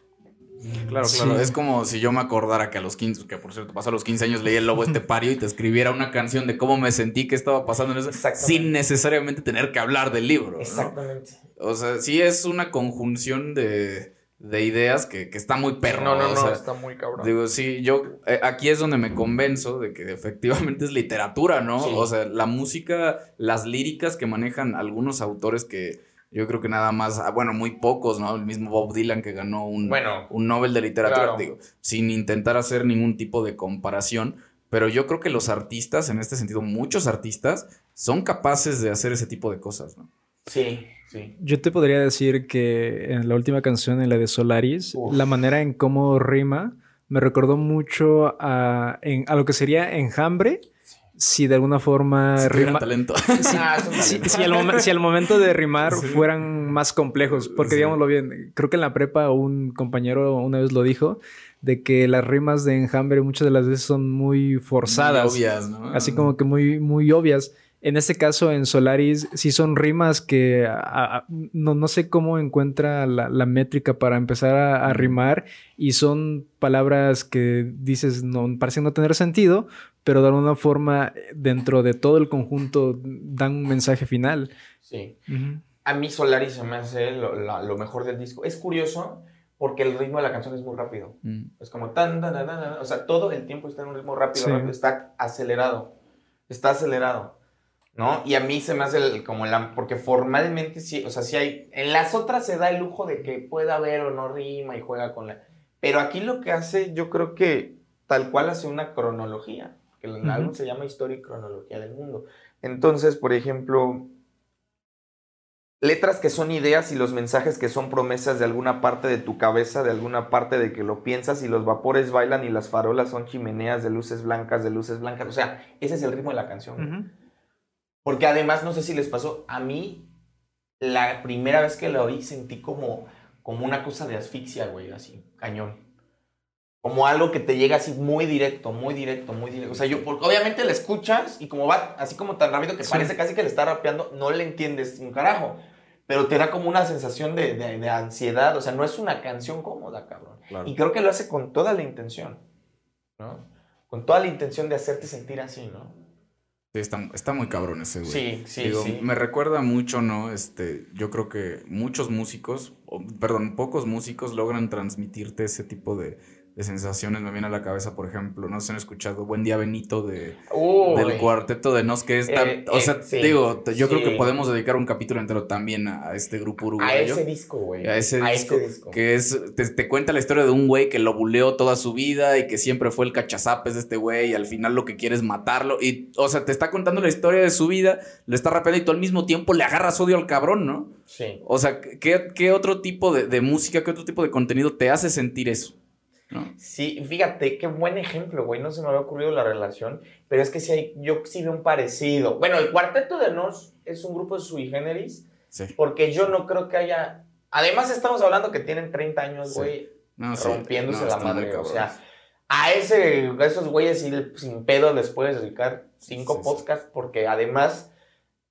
Claro, Sí. claro. Es como si yo me acordara que a los 15, que por cierto, pasó a los 15 años, leí El Lobo Estepario y te escribiera una canción de cómo me sentí, qué estaba pasando en eso, sin necesariamente tener que hablar del libro. ¿no? Exactamente. O sea, sí es una conjunción de, de ideas que, que está muy perro. no, no, o no, está muy cabrón. Digo, sí, yo eh, aquí es donde me convenzo de que efectivamente es literatura, ¿no? Sí. O sea, la música, las líricas que manejan algunos autores que yo creo que nada más, ah, bueno, muy pocos, ¿no? El mismo Bob Dylan que ganó un, bueno, un Nobel de literatura, Claro. digo, sin intentar hacer ningún tipo de comparación, pero yo creo que los artistas, en este sentido, muchos artistas, son capaces de hacer ese tipo de cosas, ¿no? sí, sí. Yo te podría decir que en la última canción, en la de Solaris, Uf. la manera en cómo rima me recordó mucho a, en- a lo que sería Enjambre, si de alguna forma Si rima- talento. Ah, si, talento. si al momen- si al momento de rimar Sí. fueran más complejos, porque digámoslo bien, creo que en la prepa un compañero una vez lo dijo, de que las rimas de enjambre muchas de las veces son muy forzadas, Muy obvias, ¿no? así como que muy, muy obvias. En este caso, en Solaris, sí son rimas que a- a- no, no sé cómo encuentra la, la métrica para empezar a, a rimar y son palabras que dices no parecen no tener sentido, pero de alguna forma dentro de todo el conjunto dan un mensaje final. Sí. A mí Solaris se me hace lo, la- lo mejor del disco. Es curioso porque el ritmo de la canción es muy rápido. Mm. Es como tan, tan, tan, tan, tan. O sea, todo el tiempo está en un ritmo rápido, Sí. rápido. Está acelerado. Está acelerado. ¿No? Y a mí se me hace el- como la. Porque formalmente sí. O sea, sí hay. En las otras se da el lujo de que pueda haber o no rima y juega con la. Pero aquí lo que hace, yo creo que tal cual hace una cronología. Que el álbum se llama Historia y Cronología del Mundo. Entonces, por ejemplo. Letras que son ideas y los mensajes que son promesas de alguna parte de tu cabeza, de alguna parte de que lo piensas y los vapores bailan y las farolas son chimeneas de luces blancas, de luces blancas. O sea, ese es el ritmo de la canción. Porque además, no sé si les pasó, a mí, la primera vez que la oí sentí como, como una cosa de asfixia, güey, así, cañón. Como algo que te llega así muy directo, muy directo, muy directo. O sea, yo, porque obviamente la escuchas y como va así como tan rápido que Sí. parece casi que le está rapeando, no le entiendes un carajo. Pero te da como una sensación de, de- de ansiedad. O sea, no es una canción cómoda, cabrón. Claro. Y creo que lo hace con toda la intención, ¿no? Con toda la intención de hacerte sentir así, ¿no? Sí, está, está muy cabrón ese güey. Sí, sí, Digo, sí. Me recuerda mucho, ¿no? Este, yo creo que muchos músicos, o, perdón, pocos músicos logran transmitirte ese tipo de, de sensaciones. Me viene a la cabeza, por ejemplo, no sé si han escuchado Buen Día Benito de, Uy. del cuarteto de Nos, que está, Eh, o eh, sea, sí, digo, yo creo que podemos dedicar un capítulo entero también a, a este grupo A uruguayo. ese disco, güey. A ese A disco, ese disco. que es, te, te cuenta la historia de un güey que lo buleó toda su vida y que siempre fue el cachazapes de este güey y al final lo que quiere es matarlo y, o sea, te está contando la historia de su vida, le está rapeando y tú al mismo tiempo le agarras odio al cabrón, ¿no? Sí. O sea, ¿qué, qué otro tipo de, de música, qué otro tipo de contenido te hace sentir eso? ¿No? Sí, fíjate, qué buen ejemplo, güey. No se me había ocurrido la relación, pero es que sí hay, yo sí veo un parecido. Bueno, el Cuarteto de Nos es un grupo sui generis, Sí. porque yo no creo que haya... Además estamos hablando que tienen 30 años, Sí. güey, No, rompiéndose no, la madre. O sea, a, ese, a esos güeyes sin pedo les puedes dedicar cinco podcasts, porque además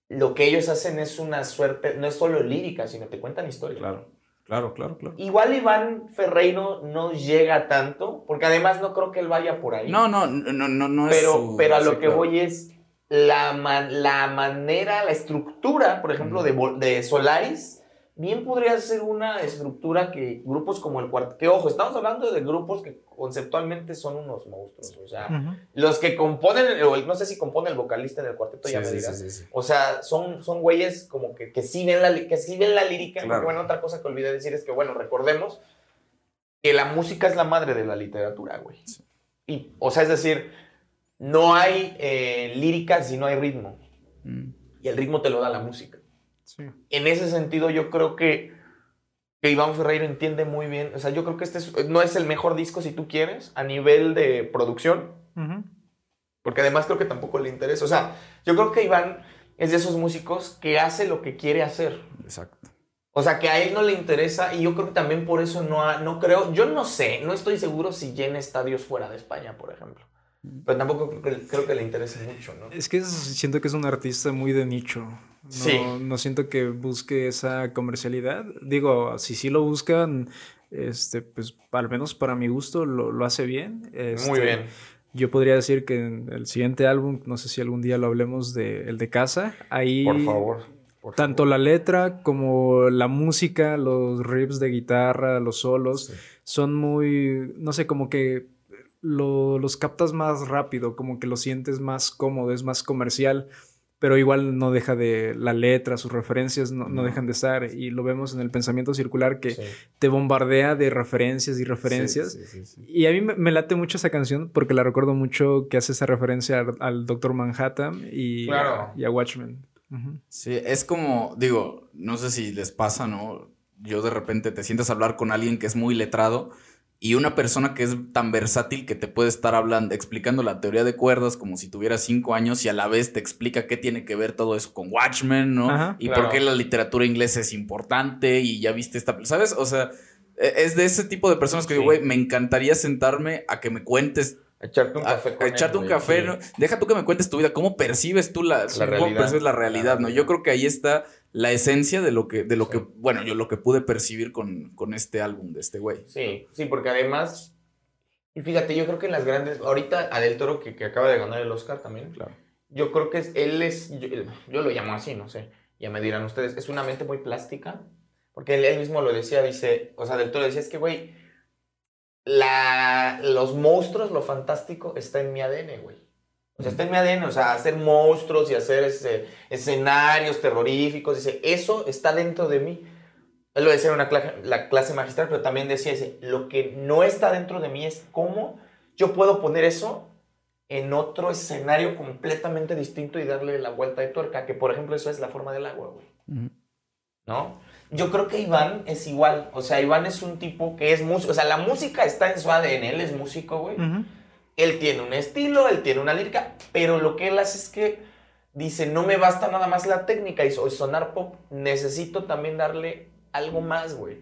lo que ellos hacen es una suerte, no es solo lírica, sino te cuentan historias. Claro, claro, claro, claro. Igual Iván Ferreiro no llega tanto, porque además no creo que él vaya por ahí. No, no, no, no, no es pero, su- pero a lo sí, que claro. voy es la, ma- la manera, la estructura, por ejemplo, de, de Solaris, bien podría ser una estructura que grupos como el cuarto, que ojo, estamos hablando de grupos que conceptualmente son unos monstruos, o sea, los que componen, o el- no sé si compone el vocalista en el cuarteto, ya me sí, dirás. sí, sí, sí. O sea, son, son güeyes como que, que, sí ven la, que sí ven la lírica. Claro. Bueno, otra cosa que olvidé decir es que, bueno, recordemos que la música es la madre de la literatura, güey. Sí. Y, o sea, es decir, no hay eh, lírica si no hay ritmo. Mm. Y el ritmo te lo da la música. Sí. En ese sentido, yo creo que, que Iván Ferreiro entiende muy bien. O sea, yo creo que este es- no es el mejor disco, si tú quieres, a nivel de producción. Porque además creo que tampoco le interesa. O sea, yo creo que Iván es de esos músicos que hace lo que quiere hacer. Exacto. O sea, que a él no le interesa y yo creo que también por eso no, ha- no creo, yo no sé, no estoy seguro si llena estadios fuera de España, por ejemplo. Pero tampoco creo que, creo que le interese mucho, ¿no? Es que es- siento que es un artista muy de nicho. No, Sí. no siento que busque esa comercialidad. Digo, si sí lo buscan, este, pues al menos para mi gusto lo, lo hace bien. Este, Muy bien. Yo podría decir que en el siguiente álbum, no sé si algún día lo hablemos de el de casa, ahí Por favor. por tanto la letra como la música, los riffs de guitarra, los solos, Sí. son muy, no sé, como que lo- los captas más rápido, como que lo sientes más cómodo, es más comercial, pero igual no deja de la letra, sus referencias no, no No. dejan de estar y lo vemos en el pensamiento circular que Sí. te bombardea de referencias y referencias. Sí, sí, sí, sí. Y a mí me, me late mucho esa canción porque la recuerdo mucho que hace esa referencia al, al Doctor Manhattan y, Claro. y a Watchmen. Sí, es como, digo, no sé si les pasa, ¿no? Yo de repente te sientes a hablar con alguien que es muy letrado y una persona que es tan versátil que te puede estar hablando, explicando la teoría de cuerdas como si tuviera cinco años y a la vez te explica qué tiene que ver todo eso con Watchmen, ¿no? Ajá, y claro. por qué la literatura inglesa es importante y ya viste esta, ¿sabes? O sea, e- es de ese tipo de personas que digo, güey, me encantaría sentarme a que me cuentes, Echarte un café a con él, echarte un güey, café, sí. ¿no? Deja tú que me cuentes tu vida, cómo percibes tú la, cómo realidad. percibes la realidad, ¿no? Yo creo que ahí está la esencia de lo que, de lo Sí. que, bueno, yo lo que pude percibir con, con este álbum de este güey. Sí, sí, porque además, y fíjate, yo creo que en las grandes, ahorita Adel Toro, que, que acaba de ganar el Oscar también, Claro. yo creo que es- él es, yo, yo lo llamo así, no sé, ya me dirán ustedes, es una mente muy plástica, porque él, él mismo lo decía, dice, o sea, Del Toro decía, es que, güey, la, los monstruos, lo fantástico está en mi ADN, güey. O sea, está en mi ADN, o sea, hacer monstruos y hacer ese- escenarios terroríficos, dice, eso está dentro de mí. Él lo decía en una clase, la clase magistral, pero también decía, dice, lo que no está dentro de mí es cómo yo puedo poner eso en otro escenario completamente distinto y darle la vuelta de tuerca, que por ejemplo eso es la forma del agua, güey. ¿no? Yo creo que Iván es igual. O sea, Iván es un tipo que es músico. O sea, la música está en su ADN. Él es músico, güey. Ujú. Él tiene un estilo, él tiene una lírica, pero lo que él hace es que dice, no me basta nada más la técnica y so- sonar pop, necesito también darle algo más, güey.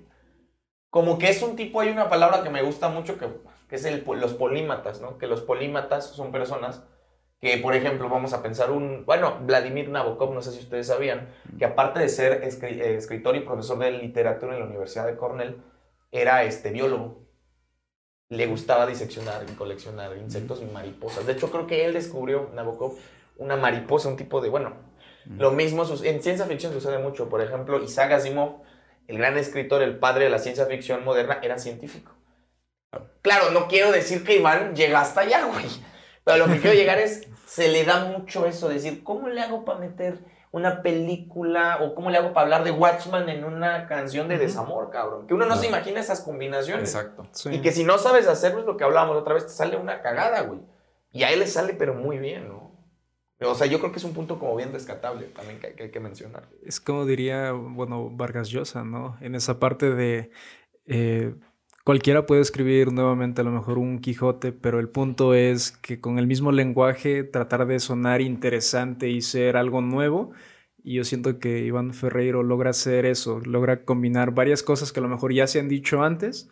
Como que es un tipo, hay una palabra que me gusta mucho que, es el, los polímatas, ¿no? Que los polímatas son personas que, por ejemplo, vamos a pensar un, bueno, Vladimir Nabokov, no sé si ustedes sabían, que aparte de ser eh, escritor y profesor de literatura en la Universidad de Cornell, era este biólogo. Le gustaba diseccionar y coleccionar insectos y mariposas. De hecho, creo que él descubrió, Nabokov, una mariposa, un tipo de, bueno, lo mismo en ciencia ficción sucede mucho. Por ejemplo, Isaac Asimov, el gran escritor, el padre de la ciencia ficción moderna, era científico. Claro, no quiero decir que Iván llega hasta allá, güey. Pero lo que quiero llegar es, se le da mucho eso, decir, ¿cómo le hago para meter una película o cómo le hago para hablar de Watchman en una canción de desamor, cabrón? Que uno no se imagina esas combinaciones. Exacto. Sí. Y que si no sabes hacerlo es lo que hablábamos otra vez, te sale una cagada, güey. Y a él le sale, pero muy bien, ¿no? O sea, yo creo que es un punto como bien rescatable también que, que hay que mencionar. Es como diría, bueno, Vargas Llosa, ¿no? En esa parte de eh, cualquiera puede escribir nuevamente a lo mejor un Quijote, pero el punto es que con el mismo lenguaje tratar de sonar interesante y ser algo nuevo. Y yo siento que Iván Ferreiro logra hacer eso, logra combinar varias cosas que a lo mejor ya se han dicho antes,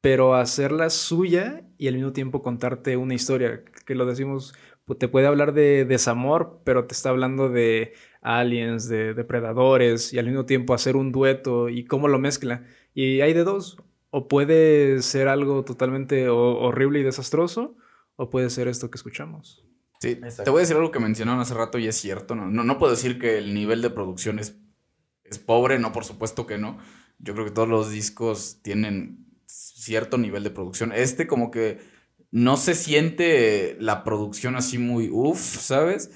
pero hacerla suya y al mismo tiempo contarte una historia, que lo decimos, pu- te puede hablar de desamor, pero te está hablando de aliens, de depredadores, y al mismo tiempo hacer un dueto y cómo lo mezcla. Y hay de dos, o puede ser algo totalmente ho- horrible y desastroso, o puede ser esto que escuchamos. Sí, Exacto. te voy a decir algo que mencionaron hace rato y es cierto. No, no, no puedo decir que el nivel de producción es, es pobre, no, por supuesto que no. Yo creo que todos los discos tienen cierto nivel de producción. Este como que no se siente la producción así muy uff, ¿sabes?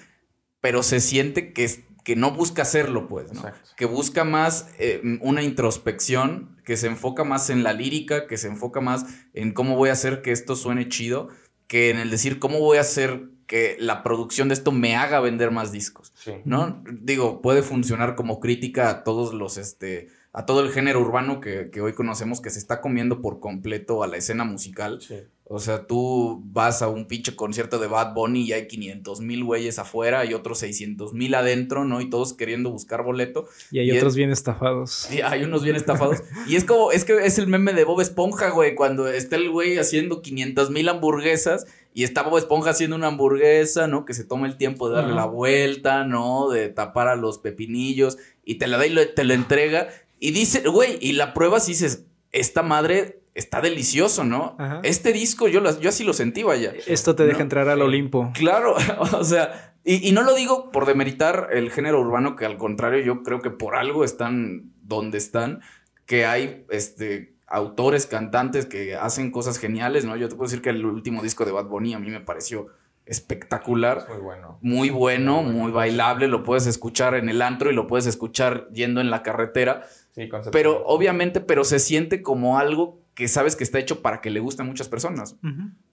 Pero se siente que, es- que no busca hacerlo, pues, ¿no? Exacto. que busca más eh, una introspección, que se enfoca más en la lírica, que se enfoca más en cómo voy a hacer que esto suene chido, que en el decir cómo voy a hacer que la producción de esto me haga vender más discos, Sí. ¿no? Digo, puede funcionar como crítica a todos los, este, a todo el género urbano que, que hoy conocemos que se está comiendo por completo a la escena musical. Sí. O sea, tú vas a un pinche concierto de Bad Bunny y hay 500 mil güeyes afuera y otros 600 mil adentro, ¿no? Y todos queriendo buscar boleto. Y hay Y otros es- bien estafados. Y hay unos bien estafados. y es como, es que es el meme de Bob Esponja, güey, cuando está el güey haciendo 500 mil hamburguesas y está Bob Esponja haciendo una hamburguesa, ¿no? Que se toma el tiempo de darle la vuelta, ¿no? De tapar a los pepinillos y te la da y lo- te lo entrega. Y dice, güey, y la pruebas y dices, esta madre está delicioso, ¿no? Ajá. Este disco yo, lo- yo así lo sentí, vaya. Esto te deja No, entrar al sí. Olimpo. Claro, o sea, y, y no lo digo por demeritar el género urbano, que al contrario, yo creo que por algo están donde están, que hay este autores, cantantes que hacen cosas geniales, ¿no? Yo te puedo decir que el último disco de Bad Bunny a mí me pareció espectacular. Es muy bueno. Muy bueno, Muy bailable, lo puedes escuchar en el antro y lo puedes escuchar yendo en la carretera. Sí. Pero obviamente, pero se siente como algo que sabes que está hecho para que le guste a muchas personas.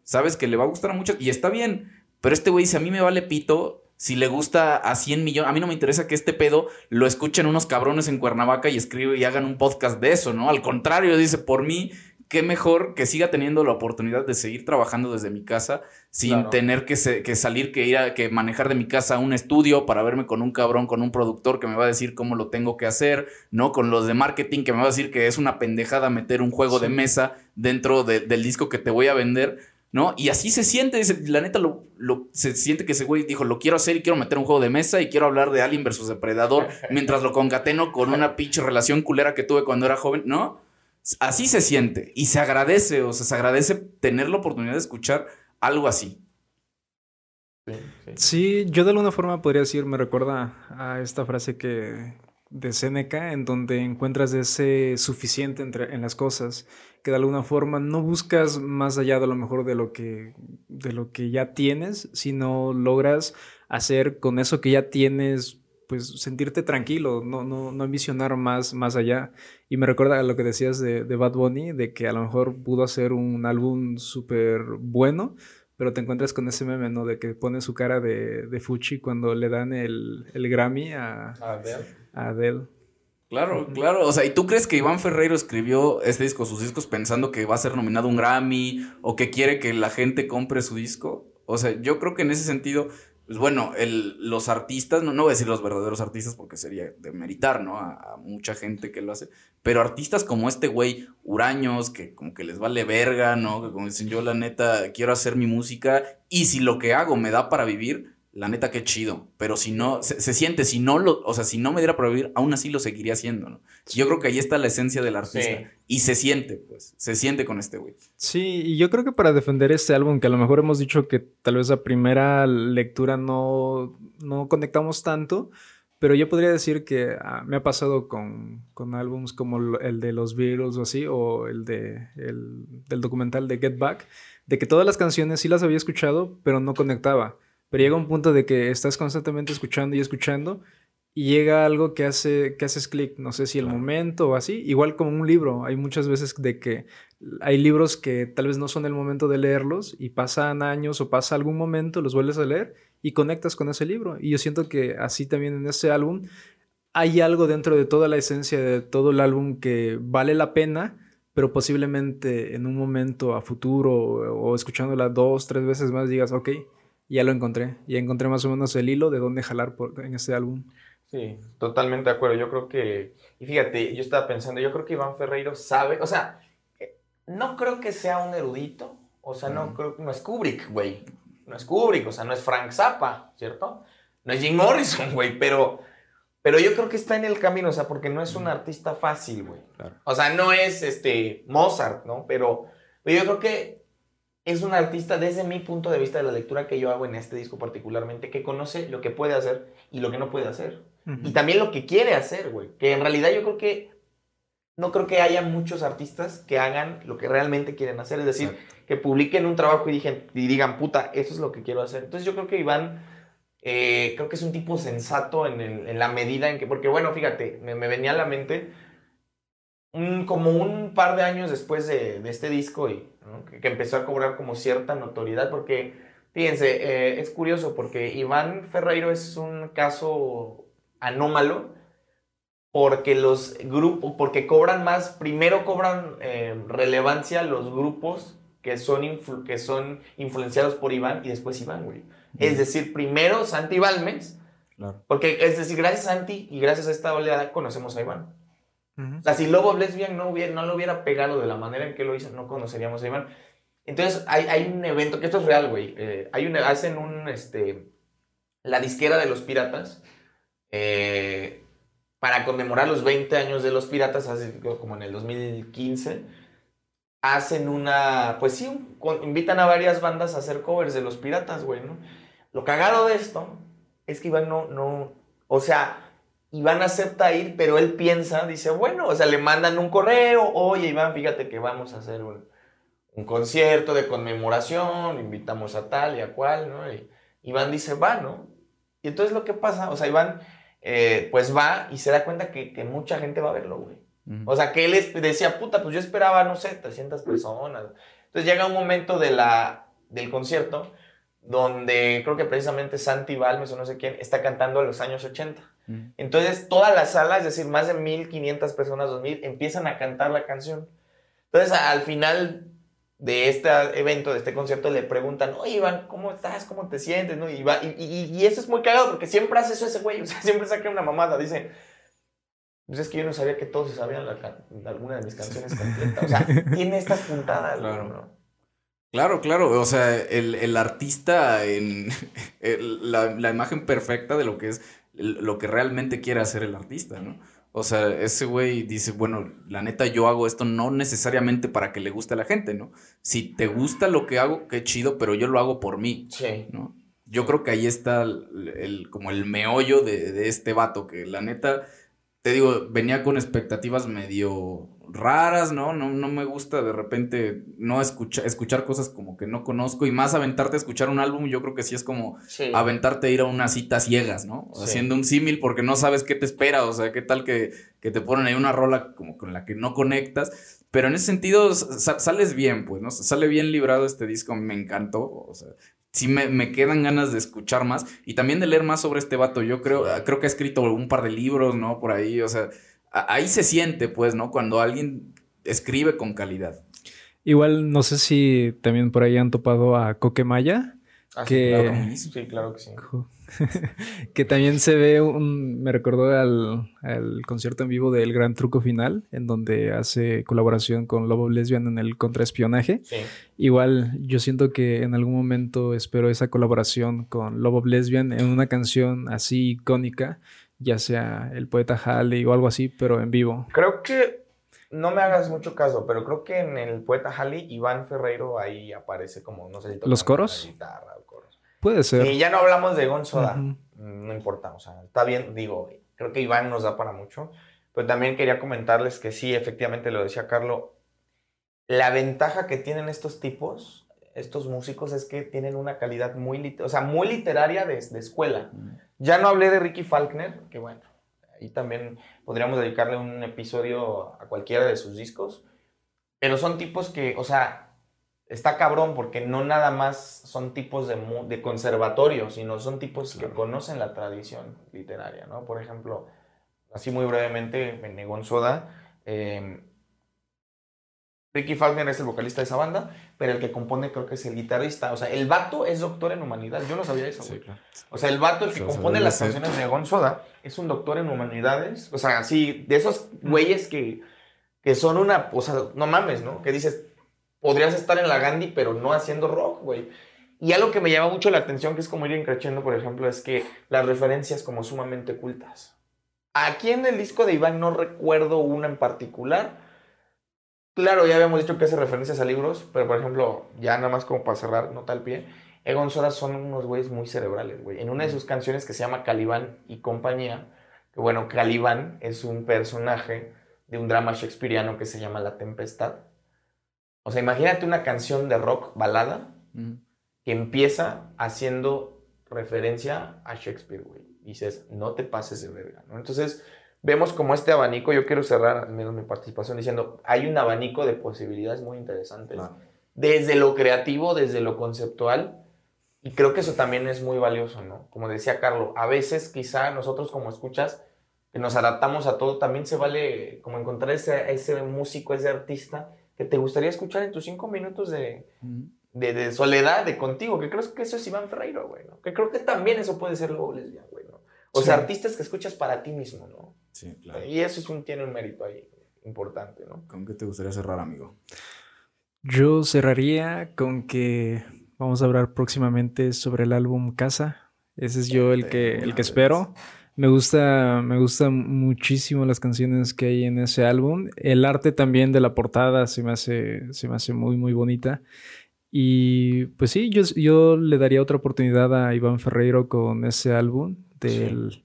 Sabes que le va a gustar a muchos y está bien. Pero este güey dice, a mí me vale pito si le gusta a 100 millones. A mí no me interesa que este pedo lo escuchen unos cabrones en Cuernavaca y escribe y hagan un podcast de eso, ¿no? Al contrario, dice, por mí, qué mejor que siga teniendo la oportunidad de seguir trabajando desde mi casa sin Claro. tener que, se- que salir, que ir a que manejar de mi casa a un estudio para verme con un cabrón, con un productor que me va a decir cómo lo tengo que hacer, ¿no? Con los de marketing que me va a decir que es una pendejada meter un juego de mesa dentro de- del disco que te voy a vender, ¿no? Y así se siente, dice, la neta, lo, lo- se siente que ese güey dijo, lo quiero hacer y quiero meter un juego de mesa y quiero hablar de Alien versus Depredador mientras lo concateno con una pinche relación culera que tuve cuando era joven, ¿no? Así se siente y se agradece, o sea, se agradece tener la oportunidad de escuchar algo así. Sí, sí. Sí, yo de alguna forma podría decir, me recuerda a esta frase que de Séneca, en donde encuentras ese suficiente entre, en las cosas, que de alguna forma no buscas más allá de lo mejor de lo que, de lo que ya tienes, sino logras hacer con eso que ya tienes, pues sentirte tranquilo, no, no, no ambicionar más, más allá. Y me recuerda a lo que decías de, de Bad Bunny, de que a lo mejor pudo hacer un álbum súper bueno, pero te encuentras con ese meme, ¿no? De que pone su cara de, de Fuchi cuando le dan el, el Grammy a, A ver. a Adele. Claro, claro. O sea, ¿y tú crees que Iván Ferreiro escribió este disco, sus discos, pensando que va a ser nominado a un Grammy o que quiere que la gente compre su disco? O sea, yo creo que en ese sentido, pues bueno, el, los artistas, no, no voy a decir los verdaderos artistas porque sería de meritar, ¿no? A, a mucha gente que lo hace. Pero artistas como este güey, huraños, que como que les vale verga, ¿no? Que como dicen, yo la neta quiero hacer mi música y si lo que hago me da para vivir, la neta qué chido. Pero si no, se, se siente, si no lo, o sea, si no me diera para vivir, aún así lo seguiría haciendo, ¿no? Yo creo que ahí está la esencia del artista. Sí. Y se siente, pues, se siente con este güey. Sí, y yo creo que para defender este álbum, que a lo mejor hemos dicho que tal vez a primera lectura no, no conectamos tanto, pero yo podría decir que ah, me ha pasado con, con álbums como el de los Beatles o así, o el, de, el del documental de Get Back, de que todas las canciones sí las había escuchado, pero no conectaba. Pero llega un punto de que estás constantemente escuchando y escuchando y llega algo que hace que haces clic, no sé si el momento o así, igual como un libro, hay muchas veces de que hay libros que tal vez no son el momento de leerlos y pasan años o pasa algún momento, los vuelves a leer y conectas con ese libro. Y yo siento que así también en ese álbum hay algo dentro de toda la esencia de todo el álbum que vale la pena, pero posiblemente en un momento a futuro o, o escuchándola dos, tres veces más digas, ok, ya lo encontré, ya encontré más o menos el hilo de dónde jalar por, en este álbum. Sí, totalmente de acuerdo. Yo creo que, y fíjate, yo estaba pensando, yo creo que Iván Ferreiro sabe, o sea, eh, no creo que sea un erudito, o sea, no creo que no es Kubrick, güey. No es Kubrick, o sea, no es Frank Zappa, ¿cierto? No es Jim Morrison, güey, pero, pero yo creo que está en el camino, o sea, porque no es un artista fácil, güey. Claro. O sea, no es este Mozart, ¿no? Pero, pero yo creo que es un artista desde mi punto de vista de la lectura que yo hago en este disco particularmente, que conoce lo que puede hacer y lo que no puede hacer. Y también lo que quiere hacer, güey. Que en realidad yo creo que no creo que haya muchos artistas que hagan lo que realmente quieren hacer. Es decir, que publiquen un trabajo y, digan, y digan, puta, eso es lo que quiero hacer. Entonces yo creo que Iván, eh, creo que es un tipo sensato en, el- en la medida en que, porque bueno, fíjate, me, me venía a la mente un- como un par de años después de, de este disco y ¿no? que, que empezó a cobrar como cierta notoriedad, porque fíjense, eh, es curioso porque Iván Ferreiro es un caso anómalo porque los grupos, porque cobran más, primero cobran eh, relevancia los grupos que son, influ- que son influenciados por Iván y después Iván, güey. Es decir, primero Santi Balmes, Claro. porque es decir, gracias a Santi y gracias a esta oleada conocemos a Iván. Ujú. O sea, si Lobo Lesbian no, hubiera, no lo hubiera pegado de la manera en que lo hizo, no conoceríamos a Iván. Entonces, hay, hay un evento, que esto es real, güey. eh, hacen un, este, la disquera de los piratas, eh, para conmemorar los 20 años de los piratas, hace, como en el 2015, hacen una, pues sí, invitan a varias bandas a hacer covers de los piratas, güey, ¿no? Lo cagado de esto es que Iván no, no, o sea, Iván acepta ir, pero él piensa, dice, bueno, o sea, le mandan un correo, oye, Iván, fíjate que vamos a hacer un, un concierto de conmemoración, invitamos a tal y a cual, ¿no? Y Iván dice, va, ¿no? Y entonces lo que pasa, o sea, Iván, eh, pues va y se da cuenta que, que mucha gente va a verlo, güey. O sea, que él decía, puta, pues yo esperaba, no sé, 300 personas. Entonces llega un momento de la, del concierto donde creo que precisamente Santi Balmes o no sé quién está cantando a los años 80. Entonces toda la sala, es decir, más de 1500 personas, 2000, empiezan a cantar la canción. Entonces, al final de este evento, de este concierto, le preguntan, oye, Iván, ¿cómo estás? ¿Cómo te sientes? ¿No? Y, y, eso es muy cagado porque siempre hace eso ese güey, o sea, siempre saca una mamada, dice, pues es que yo no sabía que todos se sabían alguna de mis canciones completas, o sea, tiene estas puntadas, claro. ¿no? Claro, claro, o sea, el, artista en la, la, imagen perfecta de lo que es lo que realmente quiere hacer el artista, ¿no? O sea, ese güey dice, bueno, la neta yo hago esto no necesariamente para que le guste a la gente, ¿no? Si te gusta lo que hago, qué chido, pero yo lo hago por mí, sí. ¿no? Yo creo que ahí está el, como el meollo de, de este vato, que la neta, te digo, venía con expectativas medio raras, ¿no? No, no me gusta de repente no escuchar, escuchar cosas como que no conozco y más aventarte a escuchar un álbum, yo creo que sí es como aventarte a ir a unas citas ciegas, ¿no? Haciendo un símil porque no sabes qué te espera, o sea, qué tal que, que, te ponen ahí una rola como con la que no conectas, pero en ese sentido sales bien, pues, ¿no? Sale bien librado este disco, me encantó, o sea, sí me, me, quedan ganas de escuchar más y también de leer más sobre este vato. Yo creo, creo que ha escrito un par de libros, ¿no? Por ahí, o sea, ahí se siente, pues, ¿no? Cuando alguien escribe con calidad. Igual, no sé si también por ahí han topado a Coquemaya. Ah, que... sí, claro que sí. que también se ve un. Me recordó al, concierto en vivo del Gran Truco Final, en donde hace colaboración con Lobo Lesbian en el contraespionaje. Sí. Igual, yo siento que en algún momento espero esa colaboración con Lobo Lesbian en una canción así icónica ya sea el poeta Halley o algo así, pero en vivo. Creo que, no me hagas mucho caso, pero creo que en el poeta Halley, Iván Ferreiro ahí aparece como, no sé si ¿Los coros? Guitarra o coros. Puede ser. Y ya no hablamos de Gonzoda, no importa, o sea, está bien, digo, creo que Iván nos da para mucho, pero también quería comentarles que sí, efectivamente lo decía Carlos, la ventaja que tienen estos tipos, estos músicos, es que tienen una calidad muy, o sea, muy literaria de, de escuela. Ya no hablé de Ricky Falkner, que bueno, ahí también podríamos dedicarle un episodio a cualquiera de sus discos, pero son tipos que, o sea, está cabrón porque no nada más son tipos de, de conservatorio, sino son tipos que conocen la tradición literaria, ¿no? Por ejemplo, así muy brevemente, Negón Soda, eh, Ricky Falkner es el vocalista de esa banda, pero el que compone creo que es el guitarrista. O sea, el vato es doctor en humanidades. Yo no sabía eso, O sea, el vato, el que compone las canciones de Gonzoda, es un doctor en humanidades. O sea, así, de esos güeyes que, que son una. O sea, no mames, ¿no? Que dices, podrías estar en la Gandhi, pero no haciendo rock, güey. Y algo que me llama mucho la atención, que es como ir creciendo, por ejemplo, es que las referencias como sumamente ocultas. Aquí en el disco de Iván no recuerdo una en particular Claro, ya habíamos dicho que hace referencias a libros, pero por ejemplo, ya nada más como para cerrar, nota al pie, Egon Soda son unos güeyes muy cerebrales, güey. En una de sus canciones que se llama Calibán y compañía, que bueno, Calibán es un personaje de un drama shakespeariano que se llama La Tempestad. O sea, imagínate una canción de rock balada que empieza haciendo referencia a Shakespeare, güey. Y dices, no te pases de verga, ¿no? Entonces, vemos como este abanico, yo quiero cerrar al menos mi participación diciendo, hay un abanico de posibilidades muy interesantes. Desde lo creativo, desde lo conceptual, y creo que eso también es muy valioso, ¿no? Como decía Carlos, a veces quizá nosotros como escuchas, que nos adaptamos a todo, también se vale como encontrar ese, ese músico, ese artista que te gustaría escuchar en tus cinco minutos de, de, soledad, de contigo, que creo que eso es Iván Ferreiro, güey, ¿no? Que creo que también eso puede ser luego lesbiana, güey, ¿no? O sea, artistas que escuchas para ti mismo, ¿no? Sí, claro. Y eso es un, tiene un mérito ahí importante, ¿no? ¿Con qué te gustaría cerrar, amigo? Yo cerraría con que vamos a hablar próximamente sobre el álbum Casa. Ese es yo el que, el que espero. Me gusta, me gustan muchísimo las canciones que hay en ese álbum. El arte también de la portada se me hace, se me hace muy, muy bonita. Y pues sí, yo, yo le daría otra oportunidad a Iván Ferreiro con ese álbum del,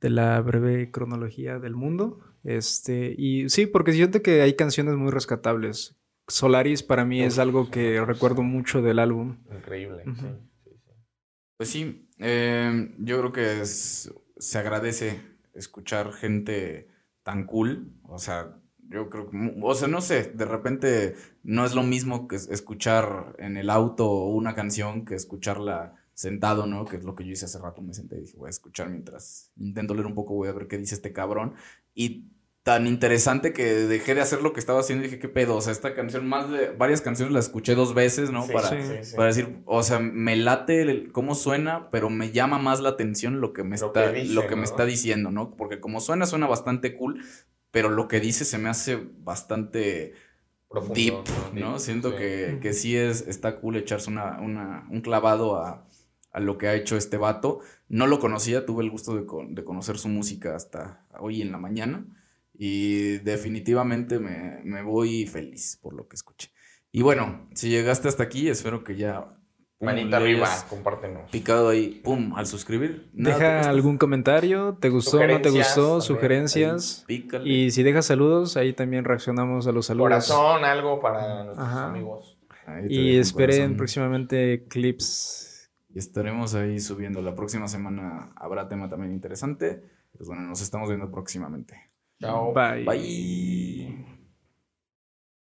de la breve cronología del mundo. Este, y sí, porque siento que hay canciones muy rescatables. Solaris para mí es algo que recuerdo mucho del álbum. Increíble. Pues sí, em, yo creo que se agradece escuchar gente tan cool. O sea, yo creo que, o sea, no sé, de repente no es lo mismo que escuchar en el auto una canción que escucharla sentado, ¿no? Que es lo que yo hice hace rato, me senté y dije, voy a escuchar mientras intento leer un poco, voy a ver qué dice este cabrón. Y tan interesante que dejé de hacer lo que estaba haciendo y dije, ¿qué pedo? O sea, esta canción, más de varias canciones la escuché dos veces, ¿no? Sí, para, sí, sí. para decir, o sea, me late el- cómo suena, pero me llama más la atención lo que me, Lo está, que dice, lo que me está diciendo, ¿no? Porque como suena, suena bastante cool, pero lo que dice se me hace bastante Profundo, deep, deep, ¿no? Siento sí. que, que sí es, está cool echarse una, una- un clavado a, a lo que ha hecho este vato. No lo conocía, tuve el gusto de, con- de conocer su música hasta hoy en la mañana y definitivamente me, me voy feliz por lo que escuché. Y bueno, si llegaste hasta aquí, espero que ya... pum, Manita arriba, compártenos. Picado ahí, pum, al suscribir. nada Deja algún comentario, ¿te gustó no te gustó? también, Sugerencias. Pícale. Y si dejas saludos, ahí también reaccionamos a los saludos. Corazón, algo para nuestros Ajá. amigos. Ahí Y esperen corazón. próximamente clips. Y estaremos ahí subiendo. La próxima semana habrá tema también interesante. Pues bueno, nos estamos viendo próximamente. Chào.